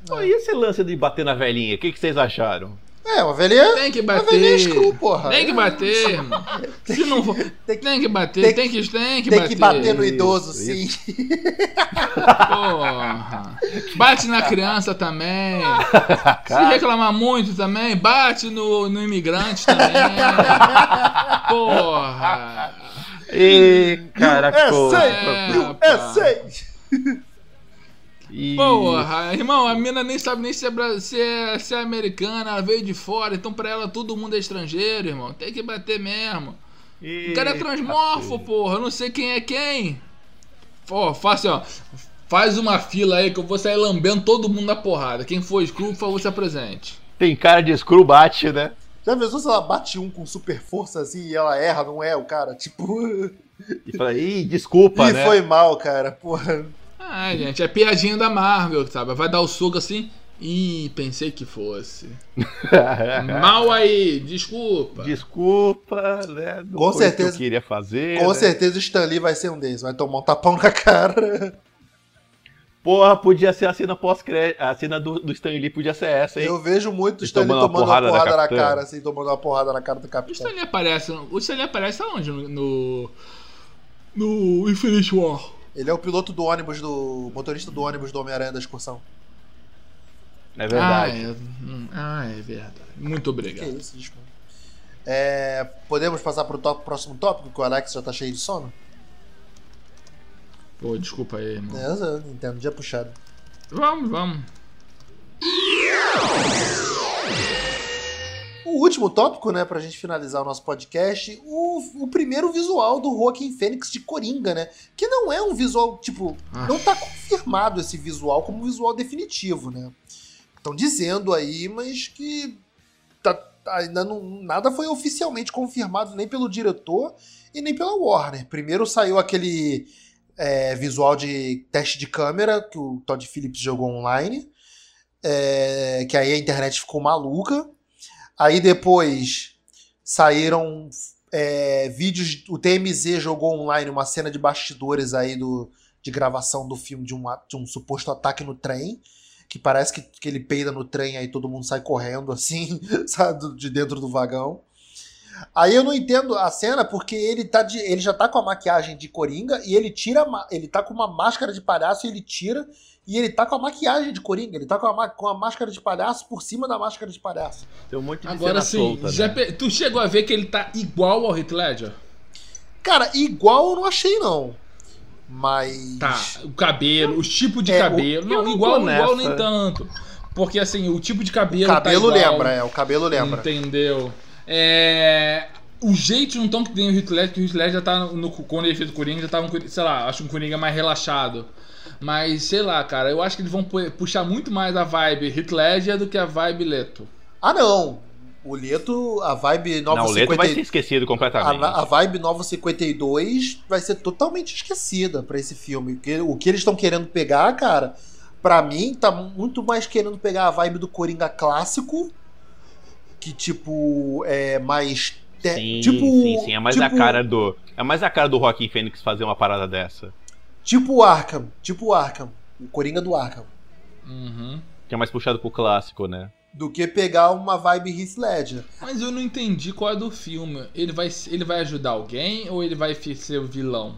Pô, e esse lance de bater na velhinha? O que, que vocês acharam? É, uma velhinha. Tem que bater. Skrull, porra. Tem que bater, irmão. (laughs) Se não for, Tem tem que- que bater, tem tem que, tem que Tem bater. que bater no idoso, Isso, sim. Porra. Bate na criança também. (laughs) Se reclamar muito também, bate no, no imigrante também. Porra. Ê, caraca, É, pô. sei. É, É, pá. E- Porra, irmão, a mina nem sabe nem se é, se é, se é americana, ela veio de fora, então pra ela todo mundo é estrangeiro, irmão. Tem que bater mesmo. O cara é Eita, transmorfo, porra. Eu não sei quem é quem. Ó, faz assim, ó. Faz uma fila aí que eu vou sair lambendo todo mundo na porrada. Quem for Screw, por favor, se apresente. Tem cara de screw bate, né? Já pensou se ela bate um com super força assim e ela erra, não é o cara? Tipo. E fala, ih, desculpa, Ih, né? foi mal, cara. Porra. Ah, gente, é piadinha da Marvel, sabe? Vai dar o soco assim. Ih, pensei que fosse. (laughs) Mal aí, desculpa. Desculpa, né? Não Com foi certeza. que eu queria fazer. Com né? certeza o Stan Lee vai ser um deles. Vai tomar um tapão na cara. Porra, podia ser a cena pós-crédito. A cena do, do Stan Lee podia ser essa, hein? Eu vejo muito o Stan Lee tomando uma tomando uma porrada da porrada na cara, assim, tomando uma porrada na cara do O capitão. Stanley aparece. O Stanley aparece aonde? No. No, no Infinite War. Ele é o piloto do ônibus do. motorista do ônibus do Homem-Aranha da excursão. É Ah, verdade. é, hum, ah, é verdade. Muito Que obrigado. isso, desculpa. É, podemos passar pro top- próximo tópico, que o Alex já tá cheio de sono? Pô, desculpa aí, irmão. É, eu entendo, dia puxado. Vamos, vamos. O último tópico, né, pra gente finalizar o nosso podcast, o, o primeiro visual do Joaquin Fênix de Coringa, né? Que não é um visual, tipo, Ah. não tá confirmado esse visual como visual definitivo, né? Estão dizendo aí, mas que tá- ainda não, nada foi oficialmente confirmado nem pelo diretor e nem pela Warner. Primeiro saiu aquele é, visual de teste de câmera que o Todd Phillips jogou online, é, que aí a internet ficou maluca. Aí depois saíram é, vídeos. O TMZ jogou online uma cena de bastidores aí do, de gravação do filme de um, de um suposto ataque no trem. Que parece que, que ele peida no trem aí todo mundo sai correndo assim, (laughs) sabe, de dentro do vagão. Aí eu não entendo a cena porque ele, tá de, ele já tá com a maquiagem de Coringa e ele tira. Ele tá com uma máscara de palhaço e ele tira. E ele tá com a maquiagem de Coringa. Ele tá com a, com a máscara de palhaço por cima da máscara de palhaço. Tem um monte de Agora sim, né? pe- tu chegou a ver que ele tá igual ao Heath Ledger? Cara, igual eu não achei, não. Mas. Tá, o cabelo, os tipos de É, o- cabelo. eu Não, não igual, igual nem tanto. Porque assim, o tipo de cabelo. O cabelo tá igual, lembra, é, o cabelo lembra. Entendeu? É. Os jeitos não estão que tem o Heath Ledger, que o Heath Ledger já tá no, no- quando ele fez o Coringa, já tava um, sei lá, acho um Coringa mais relaxado. Mas, sei lá, cara, eu acho que eles vão pu- puxar muito mais a vibe Heath Ledger do que a vibe Leto. Ah, não. O Leto, a vibe Nova Não, o Leto 50 vai ser esquecido completamente. A, a vibe Nova 52 vai ser totalmente esquecida pra esse filme. O que, o que eles estão querendo pegar, cara, pra mim, tá muito mais querendo pegar a vibe do Coringa clássico, que tipo, é mais. te- Sim, tipo, sim, sim. É mais a tipo- cara do. É mais a cara do Joaquim Fênix fazer uma parada dessa. Tipo o Arkham. Tipo o Arkham. O Coringa do Arkham. Uhum. Que é mais puxado pro clássico, né? Do que pegar uma vibe Heath Ledger. Mas eu não entendi qual é do filme. Ele vai, ele vai ajudar alguém ou ele vai ser o vilão?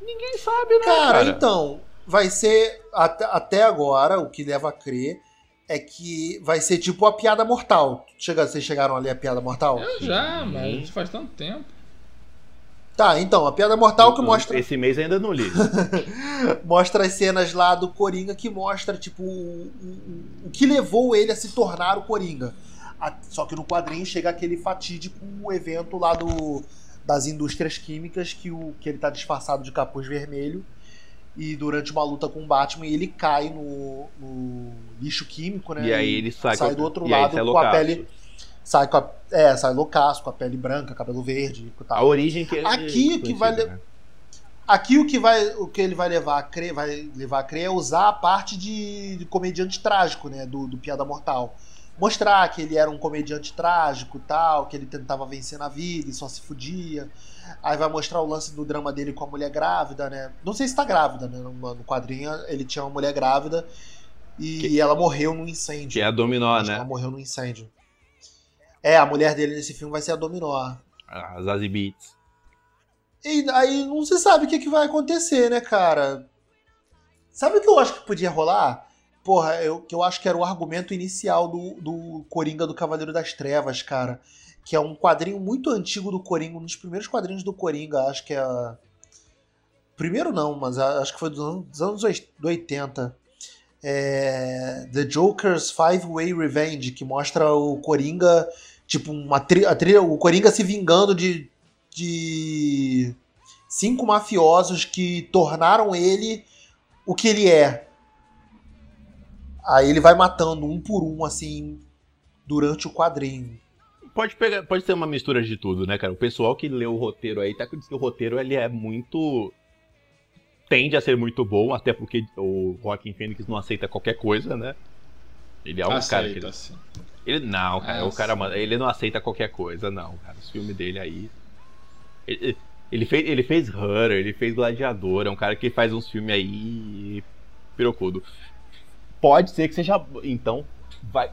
Ninguém sabe, né? Cara, então, vai ser. Até, até agora, o que leva a crer é que vai ser tipo a piada mortal. Chega, vocês chegaram ali a piada mortal? Eu já, mas faz tanto tempo. Tá, então, a piada mortal que mostra, Esse mês ainda não li. (laughs) mostra as cenas lá do Coringa que mostra, tipo, o, o- o que levou ele a se tornar o Coringa. A- só que no quadrinho chega aquele fatídico evento lá do, das indústrias químicas que, o, que ele tá disfarçado de capuz vermelho. E durante uma luta com o Batman, ele cai no, no lixo químico, né? E aí ele sai, sai do outro lado com a pele. Sai com a. É, sai loucaço, com a pele branca, cabelo verde e A tal. origem que Aqui o que vai né? Aqui o que, vai, o que ele vai levar a crer, vai levar a crer é usar a parte de, de comediante trágico, né? Do, do Piada Mortal. Mostrar que ele era um comediante trágico tal, que ele tentava vencer na vida e só se fudia. Aí vai mostrar o lance do drama dele com a mulher grávida, né? Não sei se tá grávida, né? No, no quadrinho ele tinha uma mulher grávida e Que- ela morreu num incêndio. Que é a Dominó, que Ela né? morreu num incêndio. É, a mulher dele nesse filme vai ser a Dominó. A Zazie Beats. E aí não se sabe o que, que vai acontecer, né, cara? Sabe o que eu acho que podia rolar? Porra, eu, que eu acho que era o argumento inicial do, do Coringa do Cavaleiro das Trevas, cara. Que é um quadrinho muito antigo do Coringa, um dos primeiros quadrinhos do Coringa, acho que é. Primeiro não, mas acho que foi dos anos, dos anos oit- do 80. É, The Joker's Five Way Revenge, que mostra o Coringa, tipo, uma tri, a trilha, o Coringa se vingando de, de cinco mafiosos que tornaram ele o que ele é. Aí ele vai matando um por um, assim, durante o quadrinho. Pode, pegar, pode ser uma mistura de tudo, né, cara? O pessoal que leu o roteiro aí tá dizendo que o roteiro ele é muito. tende a ser muito bom, até porque o Joaquim Fênix não aceita qualquer coisa, né? Ele é um cara que. Aceita, assim. Ele não, cara. É, o cara, mano, ele não aceita qualquer coisa, não, cara. Os filmes dele aí. Ele, ele fez, ele fez Her, ele fez Gladiador, é um cara que faz uns filmes aí. pirocudo. Pode ser que seja. Então, vai.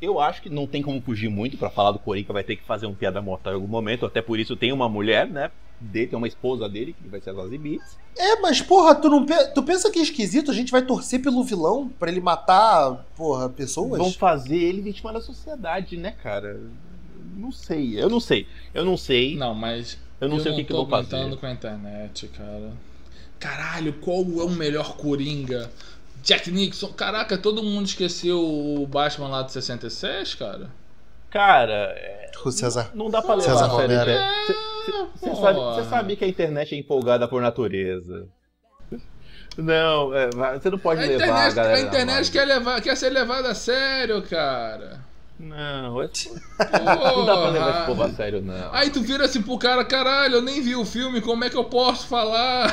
Eu acho que não tem como fugir muito pra falar do Coringa, vai ter que fazer um piada mortal em algum momento, até por isso tem uma mulher, né? Dele, tem uma esposa dele, que vai ser a Zazie Beetz. É, mas porra, tu, não, pe- tu pensa que é esquisito? A gente vai torcer pelo vilão pra ele matar, porra, pessoas? Vão fazer ele vítima da sociedade, né, cara? Não sei, eu não sei. Eu não sei. Não, mas. Eu não sei o que, que tô vão fazer. aguentando com a internet, cara. Caralho, qual é o melhor Coringa? Jack Nixon? Caraca, todo mundo esqueceu o Batman lá de 66, cara? Cara, é, O César. não dá pra levar César a sério. Romero. Você porra. sabe, cê sabe que a internet é empolgada por natureza. Não, é, você não pode A levar a internet, galera. a internet quer, levar, quer ser levada a sério, cara. Não, não dá pra levar esse povo a sério, não. Aí tu vira assim pro cara, caralho, eu nem vi o filme, como é que eu posso falar?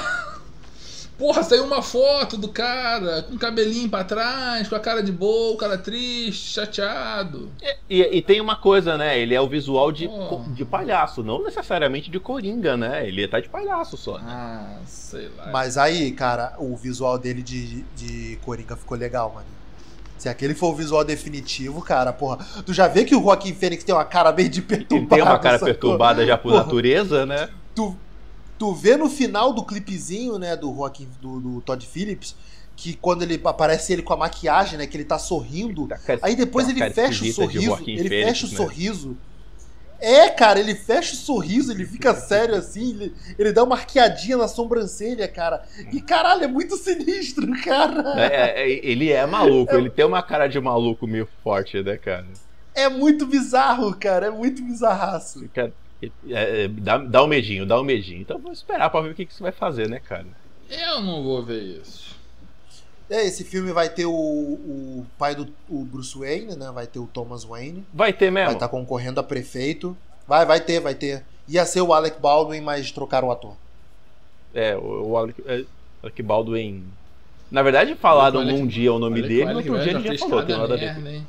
Porra, saiu uma foto do cara com o cabelinho pra trás, com a cara de boa, o cara triste, chateado. E, e tem uma coisa, né? Ele é o visual de, Oh. de palhaço, não necessariamente de coringa, né? Ele tá de palhaço só. Ah, sei lá. Mas aí, cara, o visual dele de, de Coringa ficou legal, mano. Se aquele for o visual definitivo, cara, porra. Tu já vê que o Joaquim Fênix tem uma cara meio de Ele perturbada. tem uma cara sacou? perturbada já por Porra. natureza, né? Tu, tu vê no final do clipezinho, né, do Joaquim, do, do Todd Phillips, que quando ele aparece ele com a maquiagem, né, que ele tá sorrindo. Tá cara- Aí depois tá ele cara fecha o sorriso, ele fecha o né? sorriso. É, cara, ele fecha o sorriso, ele fica (laughs) sério assim, ele, ele dá uma arqueadinha na sobrancelha, cara. E caralho, é muito sinistro, (laughs) cara. É, é, é, ele é maluco, ele tem uma cara de maluco meio forte, né, cara? É muito bizarro, cara, é muito bizarraço. Fica- é, é, dá, dá um medinho, dá um medinho. Então vamos esperar pra ver o que, que você vai fazer, né, cara? Eu não vou ver isso. É, esse filme vai ter o, o pai do o Bruce Wayne, né? Vai ter o Thomas Wayne. Vai ter Vai mesmo? estar concorrendo a prefeito. Vai, vai ter, vai ter. Ia ser o Alec Baldwin, mas trocaram o ator. É, o, o Alec, é, Alec Baldwin. Na verdade, falaram que- num dia o nome Olha dele, que- no outro dia ele já falou. Tem nada a ver.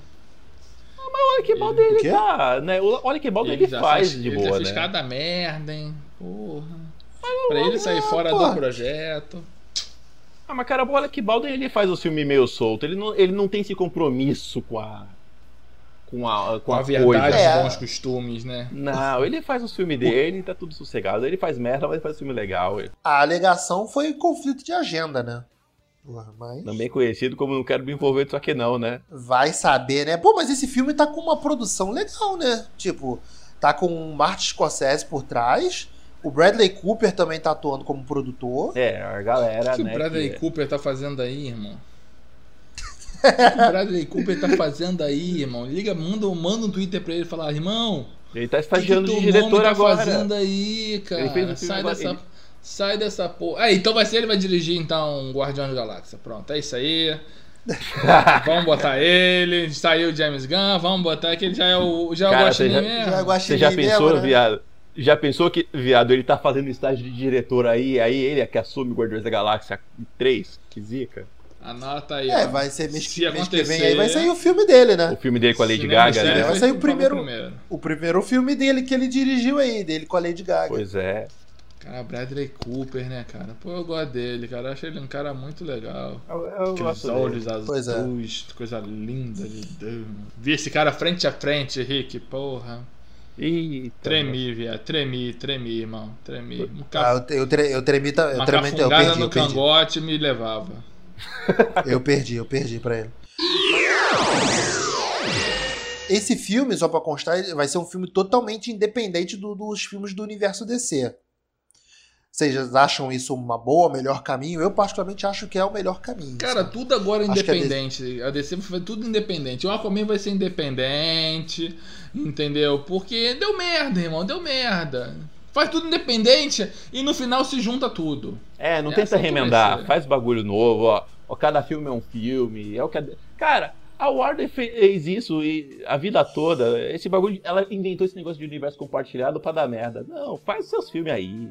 Merda, hein? O Alec Baldwin, O ele tá. Né, o Alec Baldwin ele, já faz fez- de ele boa, já fez né? cada merda, hein? Porra. Pra ele sair fora porra. do projeto. Ah, mas cara, o Alec Baldwin ele faz o filme meio solto. Ele não, ele não tem esse compromisso com a. Com a, com Com a, a verdade. É. bons costumes, né? Não, ele faz os filmes dele, tá tudo sossegado. Ele faz merda, mas faz filme legal. Ele- A alegação foi conflito de agenda, né? Porra, mas. Também conhecido como não quero me envolver disso aqui, não, né? Vai saber, né? Pô, mas esse filme tá com uma produção legal, né? Tipo, tá com o Martin Scorsese por trás. O Bradley Cooper também tá atuando como produtor. É, a galera, O que né? o Bradley que- Cooper tá fazendo aí, irmão? (laughs) O que o Bradley Cooper tá fazendo aí, irmão? Liga, manda, manda um Twitter pra ele e fala, irmão, Ele tá o que, que estagiando de diretor tá agora. fazendo aí, cara? Ele fez um filme sai, dessa, ele- sai dessa porra. Ah, então vai ser ele vai dirigir então Guardião da Galáxia. Pronto, é isso aí. (laughs) vamos botar ele, saiu o James Gunn, vamos botar que ele já é o, já é o você já- mesmo. Já é Você já pensou, mesmo, né? viado? Já pensou que, viado, ele tá fazendo estágio de diretor aí, aí ele é que assume Guardiões da Galáxia 3? Que zica. Anota aí. É, ó. vai ser mês, Se mês que vem aí. Vai sair o filme dele, O né? filme dele com a Lady Cinema Gaga, né? Vai sair o primeiro. O primeiro filme dele que ele dirigiu aí, dele com a Lady Gaga. Pois é. Cara, Bradley Cooper, né, cara? Pô, eu gosto dele, cara. Eu acho ele um cara muito legal. Eu, eu Aqueles dele. olhos Pois é. azuis, coisa linda de Deus. Vi esse cara frente a frente, Rick, porra. Eita, Tremi, viado. Tremi, tremi, irmão. Tremi. Um Ah, ca... eu, eu, tre- eu tremi, ta- eu tremi, eu perdi, no eu perdi. cangote me levava. (laughs) Eu perdi, eu perdi pra ele. Esse filme, só pra constar, vai ser um filme totalmente independente do- dos filmes do universo DC. Vocês acham isso uma boa, melhor caminho? Eu particularmente acho que é o melhor caminho. Cara, sabe? tudo agora é a independente. A DC vai fazer tudo independente. O Aquaman vai ser independente, entendeu? Porque deu merda, irmão, deu merda. Faz tudo independente e no final se junta tudo. É, não É tenta assim remendar, faz bagulho novo, ó. ó. Cada filme é um filme, é o que a... Cara, a Warner fez isso e a vida toda, esse bagulho, ela inventou esse negócio de universo compartilhado pra dar merda. Não, faz seus filmes aí.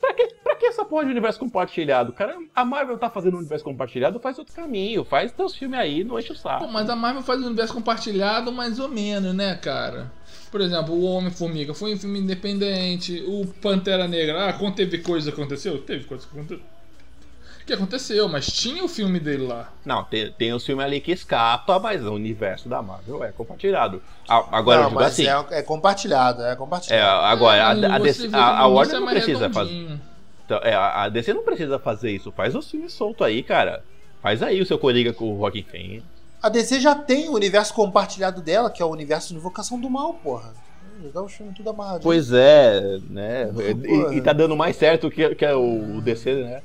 Pra que, pra que essa porra de universo compartilhado? Cara, a Marvel tá fazendo um universo compartilhado, faz outro caminho, faz teus filmes aí, não enche o Pô, saco. mas a Marvel faz um universo compartilhado mais ou menos, né, cara? Por exemplo, o Homem-Formiga foi um filme independente. O Pantera Negra, ah, quando teve coisa que aconteceu? Teve coisa que aconteceu. Que aconteceu, mas tinha o filme dele lá. Não, tem, tem os filmes ali que escapa, mas o universo da Marvel é compartilhado. A- Agora, eu não, digo mas assim, é, é compartilhado, é é, compartilhado. agora, a, Mas a, DC a, a Warner é não precisa fazer. Então, é, a DC não precisa fazer isso. Faz os filmes soltos aí, cara. Faz aí o seu Coringa com o Rockin' Fênix. A DC já tem o universo compartilhado dela, que é o universo de Invocação do Mal, porra. Dá o filme tudo amarrado. Pois é, né? Porra. E, e tá dando mais certo que, que é o, o DC, né?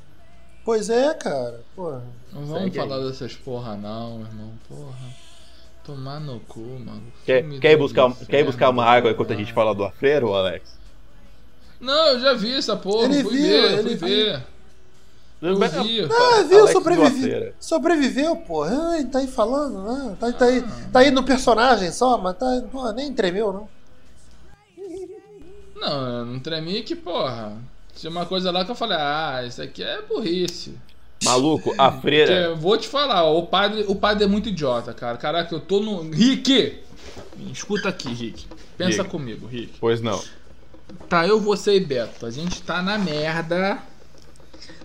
Pois é, cara. Porra. Não vamos Segue falar aí. dessas porra não, irmão. Porra. Tomar no cu, mano. Quer, quer, ir buscar, inferno, quer ir buscar uma água enquanto a gente fala do Afreiro, Alex? Não, eu já vi essa porra. Ele fui viu, ver, ele fui viu. ver. Eu vi. Ah, viu? Alex Sobrevive... Sobreviveu, porra. Ai, tá aí falando, né? Tá, tá, aí, tá aí no personagem só, mas tá, porra, nem tremeu, não. Não, eu não tremi que, porra. Tinha uma coisa lá que eu falei, ah, isso aqui é burrice. Maluco, a (laughs) freira. vou te falar, o padre, o padre é muito idiota, cara. Caraca, eu tô no. Rick! Escuta aqui, Rick. Pensa Diga. comigo, Rick. Pois não. Tá, eu, você e Beto. A gente tá na merda.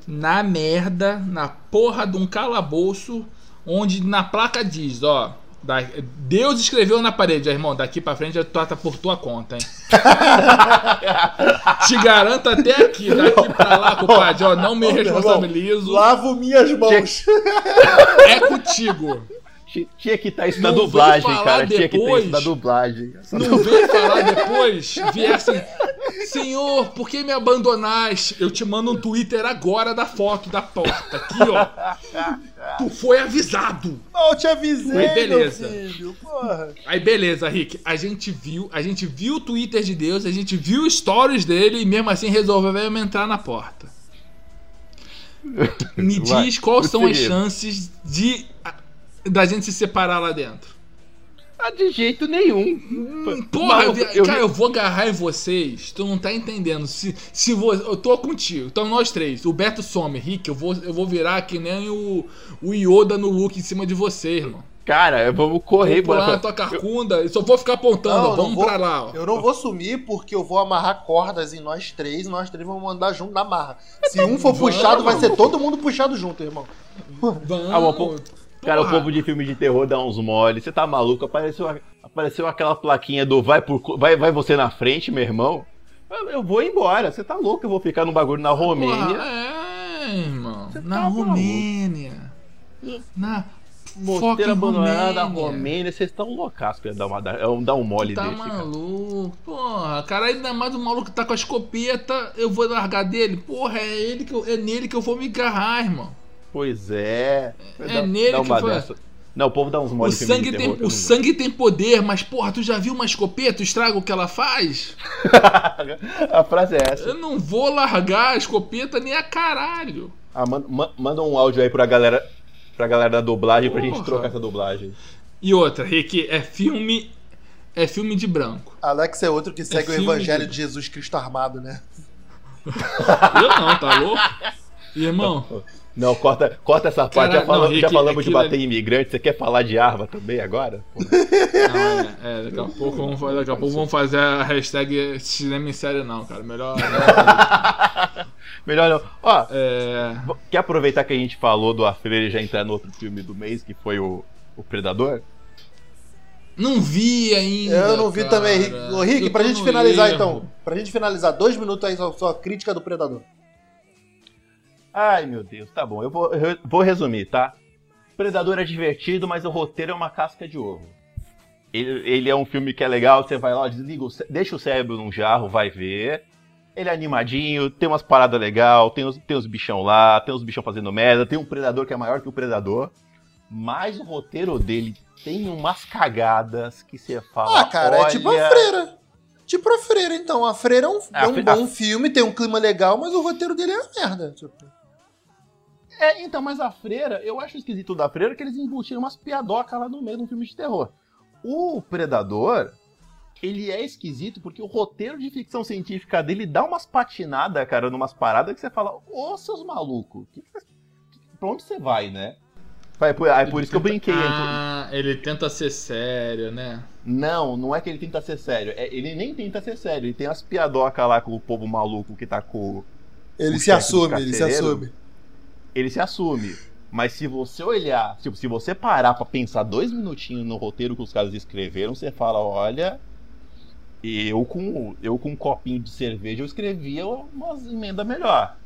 Na merda, na porra de um calabouço, onde na placa diz, ó. Da- Deus escreveu na parede, irmão. Daqui pra frente é torta por tua conta, hein? (laughs) Te garanto até aqui, daqui pra lá, compadre, ó. Não me responsabilizo. Lavo minhas mãos. É contigo. Ti- Tinha que estar isso na dublagem, cara. Tinha que ter depois. isso na dublagem. Não veio falar depois, viessem. Senhor, por que me abandonaste? Eu te mando um Twitter agora da foto da porta. Aqui, ó. Tu foi avisado. Não, eu te avisei, Beleza. meu filho. Aí beleza, Rick. A gente viu, a gente viu o Twitter de Deus, a gente viu stories dele e mesmo assim resolvemos entrar na porta. (laughs) Me Vai, diz quais são as chances de da gente se separar lá dentro. Ah, de jeito nenhum. Porra, Maluco, eu, eu- cara, eu vou agarrar em vocês. Tu não tá entendendo. Se, se vo, eu tô contigo. Então nós três. O Beto some, Rick. Eu vou, eu vou virar que nem o, o Yoda no look em cima de você, irmão. Cara, vamos correr, Vou pular bora. na tua carcunda e só vou ficar apontando. Não, vamos vou- pra lá, ó. Eu não vou sumir porque eu vou amarrar cordas em nós três e nós três vamos andar junto na marra. Se um for Vamos. puxado, vai ser todo mundo puxado junto, irmão. Vamos. Ah, mas, Cara, o Porra. povo de filme de terror dá uns mole. Você tá maluco? Apareceu, apareceu aquela plaquinha do vai, por, vai, vai você na frente, meu irmão. Eu, vou embora. Você tá louco? Eu vou ficar no bagulho na Romênia. Porra, é, irmão. Você Na tá maluco. Romênia. Na Mosteiro fucking abandonado da Romênia. Romênia. Vocês estão loucos pra dar, uma, dar um- dar um mole Tá desse, cara. maluco, porra, cara, ainda mais o maluco que tá com a escopeta, eu vou largar dele, porra, é ele que eu- é nele que eu vou me agarrar, irmão. Pois é. É nele dá que foi- dessa. Não, o povo dá uns O mole filme sangue, tem, terror. o sangue tem poder, mas porra, tu já viu uma escopeta, o estrago que ela faz? (laughs) a frase é essa. Eu não vou largar a escopeta nem a caralho. Ah, manda, ma- manda um áudio aí pra galera, pra galera da dublagem pra gente Porra. trocar essa dublagem. E outra, Rick, é filme. É filme de branco. Alex é outro que segue o filme evangelho de- de Jesus Cristo armado, né? Eu não, tá louco? Irmão, Não, corta, corta essa parte. Cara, já, fala- não, Rick, já falamos de bater em imigrante. Você quer falar de arma também agora? Não, é, é, daqui a (laughs) pouco vamos fazer, daqui a pouco vamos fazer a hashtag cinema em série não, cara. Melhor. Melhor não. Ó, É. quer aproveitar que a gente falou do A Freire e já entrar no outro filme do mês, que foi o, o Predador? Não vi ainda. Eu não vi cara. também, Rick. Ô, Rick, pra gente finalizar erro. então. Pra gente finalizar, dois minutos aí, sua, sua crítica do Predador. Ai, meu Deus, tá bom. Eu vou, eu vou resumir, tá? Predador é divertido, mas o roteiro é uma casca de ovo. Ele, ele é um filme que é legal, você vai lá, desliga o, deixa o cérebro num jarro, vai ver. Ele é animadinho, tem umas paradas legais, tem os, tem os bichão lá, tem os bichão fazendo merda, tem um predador que é maior que o predador. Mas o roteiro dele tem umas cagadas que você fala. Ah, cara, é tipo a "Olha, freira. Tipo a freira, então. A freira é um, A é um Fre- bom a- filme, tem um clima legal, mas o roteiro dele é uma merda. Tipo. É, então, mas a freira, eu acho esquisito da freira que eles embutiram umas piadocas lá no meio de um filme de terror. O Predador, ele é esquisito porque o roteiro de ficção científica dele dá umas patinadas, cara, numas paradas que você fala, ô seus malucos, que, que, pra onde você vai, né? Vai, por, aí por isso que eu brinquei. Ah, ele tenta ser sério, né? Não, não é que ele tenta ser sério, é- ele nem tenta ser sério, ele tem as piadocas lá com o povo maluco que tá com Ele O se assume, ele se assume. Ele se assume. Mas se você olhar, tipo, se você parar pra pensar dois minutinhos no roteiro que os caras escreveram, você fala, olha, eu com, eu com um copinho de cerveja eu escrevia umas emendas melhor.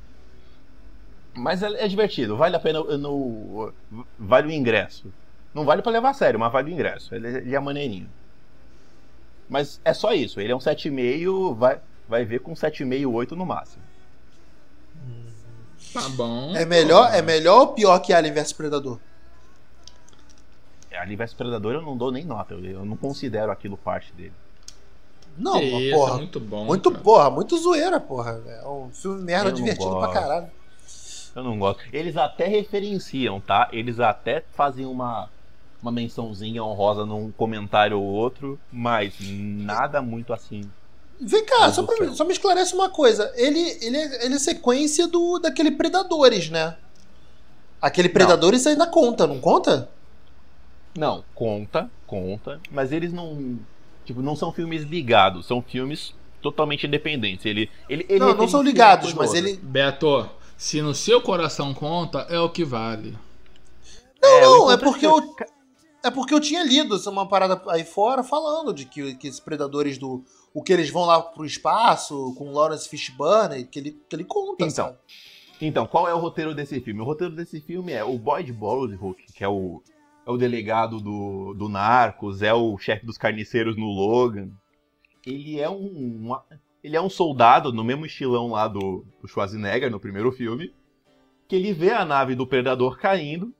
Mas é, é divertido, vale a pena no, vale o ingresso. Não vale pra levar a sério, mas vale o ingresso. Ele, ele é maneirinho. Mas é só isso, ele é um 7,5, vai, vai ver com 7,5, 8 no máximo. Tá bom. É melhor, é melhor ou pior que Alien vs Predador? Alien vs Predador eu não dou nem nota, eu, eu não considero aquilo parte dele. Não, Que mas, isso, porra. é muito bom. Muito, cara. porra, muito zoeira, porra. É um filme merda Eu divertido gosto. pra caralho. Eu não gosto. Eles até referenciam, tá? Eles até fazem uma, uma mençãozinha honrosa num comentário ou outro, mas nada muito assim. Vem cá, só, pra mim- só me esclarece uma coisa. Ele, ele, é, ele é sequência do daquele Predadores, né? Aquele Predadores ainda conta, não conta? Não, conta, conta, mas eles não. Tipo, não são filmes ligados, são filmes totalmente independentes. Ele, ele, ele não, não são ligados, mas ele. Beto, se no seu coração conta, é o que vale. outra. É, Não, é encontro porque eu. É porque eu tinha lido essa uma parada aí fora falando de que, que esses predadores do. O que eles vão lá pro espaço com Lawrence Fishburne, que ele, que ele conta. Então, sabe? Então, qual é o roteiro desse filme? O roteiro desse filme é o Boyd Bowleshook, que é o, é o delegado do, do Narcos, é o chefe dos carniceiros no Logan. Ele é um, uma- ele é um soldado no mesmo estilão lá do, do Schwarzenegger no primeiro filme, que ele vê a nave do Predador caindo,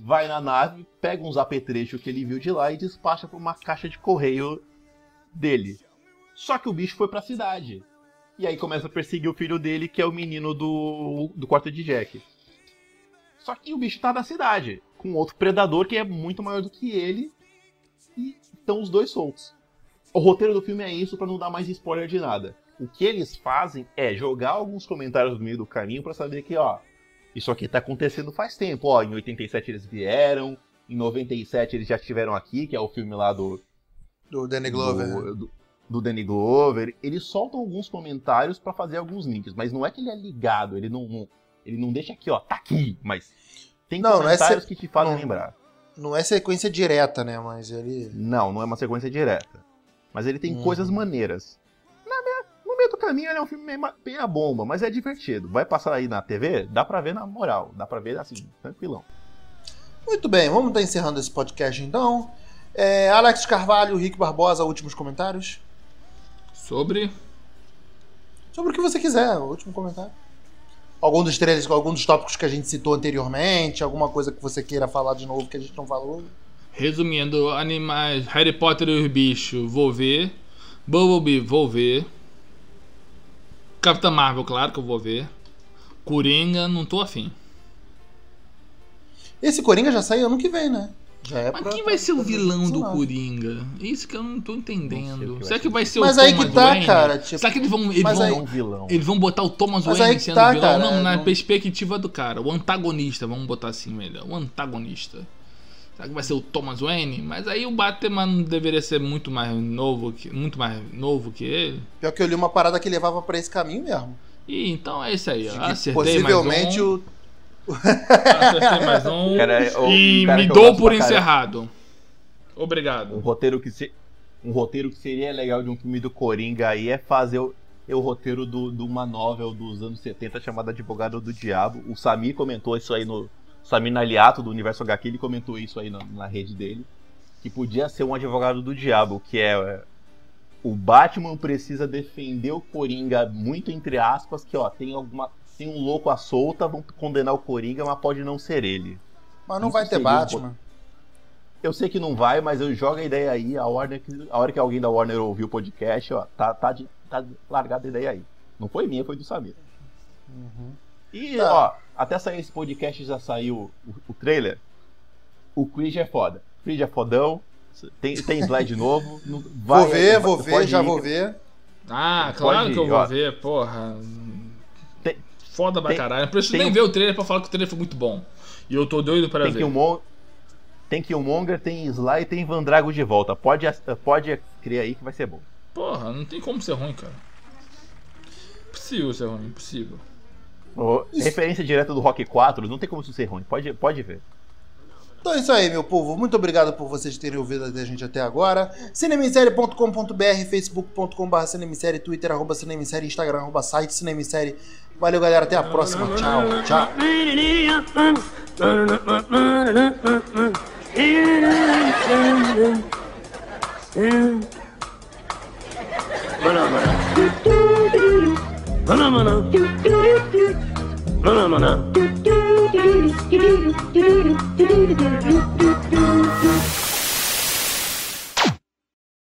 vai na nave, pega uns apetrechos que ele viu de lá e despacha pra uma caixa de correio dele. Só que o bicho foi pra cidade. E aí começa a perseguir o filho dele, que é o menino do, do quarto de Jack. Só que o bicho tá na cidade, com outro predador que é muito maior do que ele. E estão os dois soltos. O roteiro do filme é isso pra não dar mais spoiler de nada. O que eles fazem é jogar alguns comentários no meio do caminho pra saber que, ó, isso aqui tá acontecendo faz tempo. Ó, em 87 eles vieram, em 97 eles já estiveram aqui, que é o filme lá do, Do Danny Glover. do, do, do Danny Glover. Eles soltam alguns comentários pra fazer alguns links, mas não é que ele é ligado, ele não, ele não deixa aqui, ó, tá aqui, mas tem Não, não é comentários se- que te fazem não. lembrar. Não é sequência direta, né? Mas ele. Não, não é uma sequência direta. Mas ele tem Uhum. coisas maneiras. Me- no meio do caminho ele é um filme meio, meio a bomba, mas é divertido. Vai passar aí na TV, dá pra ver na moral, dá pra ver assim, tranquilão. Muito bem, vamos estar encerrando esse podcast então. É, Alex Carvalho, Rick Barbosa, últimos comentários. Sobre. Sobre o que você quiser, último comentário. Algum dos trailers, algum dos tópicos que a gente citou anteriormente, alguma coisa que você queira falar de novo que a gente não falou. Resumindo, animais, Harry Potter e os bichos, vou ver. Bumblebee, vou ver. Capitã Marvel, claro que eu vou ver. Coringa, não tô afim. Esse Coringa já sai ano que vem, né? Já é Mas pra- quem vai ser o vilão do 2019. Coringa? Isso que eu não tô Não entendendo. que vai Será que ser. vai ser Mas o aí Thomas que tá, Wayne? cara, tipo- Será que eles vão, eles Mas vão, aí- vilão. eles vão botar o Thomas Mas Wayne aí sendo tá, vilão? cara, não, na não- perspectiva do cara. O antagonista, vamos botar assim melhor. O antagonista. Será que vai ser o Thomas Wayne? Mas aí o Batman não deveria ser muito mais novo que, muito mais novo que ele. Pior que eu li uma parada que levava pra esse caminho mesmo. E então é isso aí. ó. Acertei possivelmente mais um. o. Acertei mais um. (laughs) Cara, é o e me dou por encerrado. Um Obrigado. roteiro que se... um roteiro que seria legal de um filme do Coringa aí é fazer o, é o roteiro do- de uma novel dos anos 70 chamada Advogado do Diabo. O Samir comentou isso aí no. Samir Naliato do Universo HQ, ele comentou isso aí na, na rede dele. Que podia ser um advogado do diabo, que é. é, O Batman precisa defender o Coringa, muito entre aspas, que ó, tem alguma. Tem um louco à solta, vão condenar o Coringa, mas pode não ser ele. Mas não Isso vai ter seria um Batman. Eu sei que não vai, mas eu jogo a ideia aí. A, Warner, a hora que alguém da Warner ouviu o podcast, ó, tá, tá, de, tá largada a ideia aí. Não foi minha, foi do Samir. E, Tá. ó, até sair esse podcast já saiu o, o trailer. O Creed é foda. Creed é fodão. Tem, tem slide novo. (laughs) vai- vou ver, vou ver, já ir. vou ver. Ah, Pode claro que eu vou ó. ver, porra. Foda pra tem- caralho. Não preciso tem nem um- ver o trailer pra falar que o trailer foi muito bom. E eu tô doido pra Tem ver. Killmonger, tem Killmonger, tem Sly e tem Vandrago de volta. Pode, pode criar aí que vai ser bom. Porra, não tem como ser ruim, cara. Impossível ser ruim, impossível. Ô, Referência direta do Rock 4, não tem como isso ser ruim. Pode, pode ver. Então é isso aí, meu povo. Muito obrigado por vocês terem ouvido a gente até agora. Cinemissérie.com.br, facebook.com.br cinemissérie, twitter, arroba cinemissérie, instagram, arroba site cinemissérie. Valeu, galera. Até a próxima. Tchau, tchau. Do do No, no, no, no.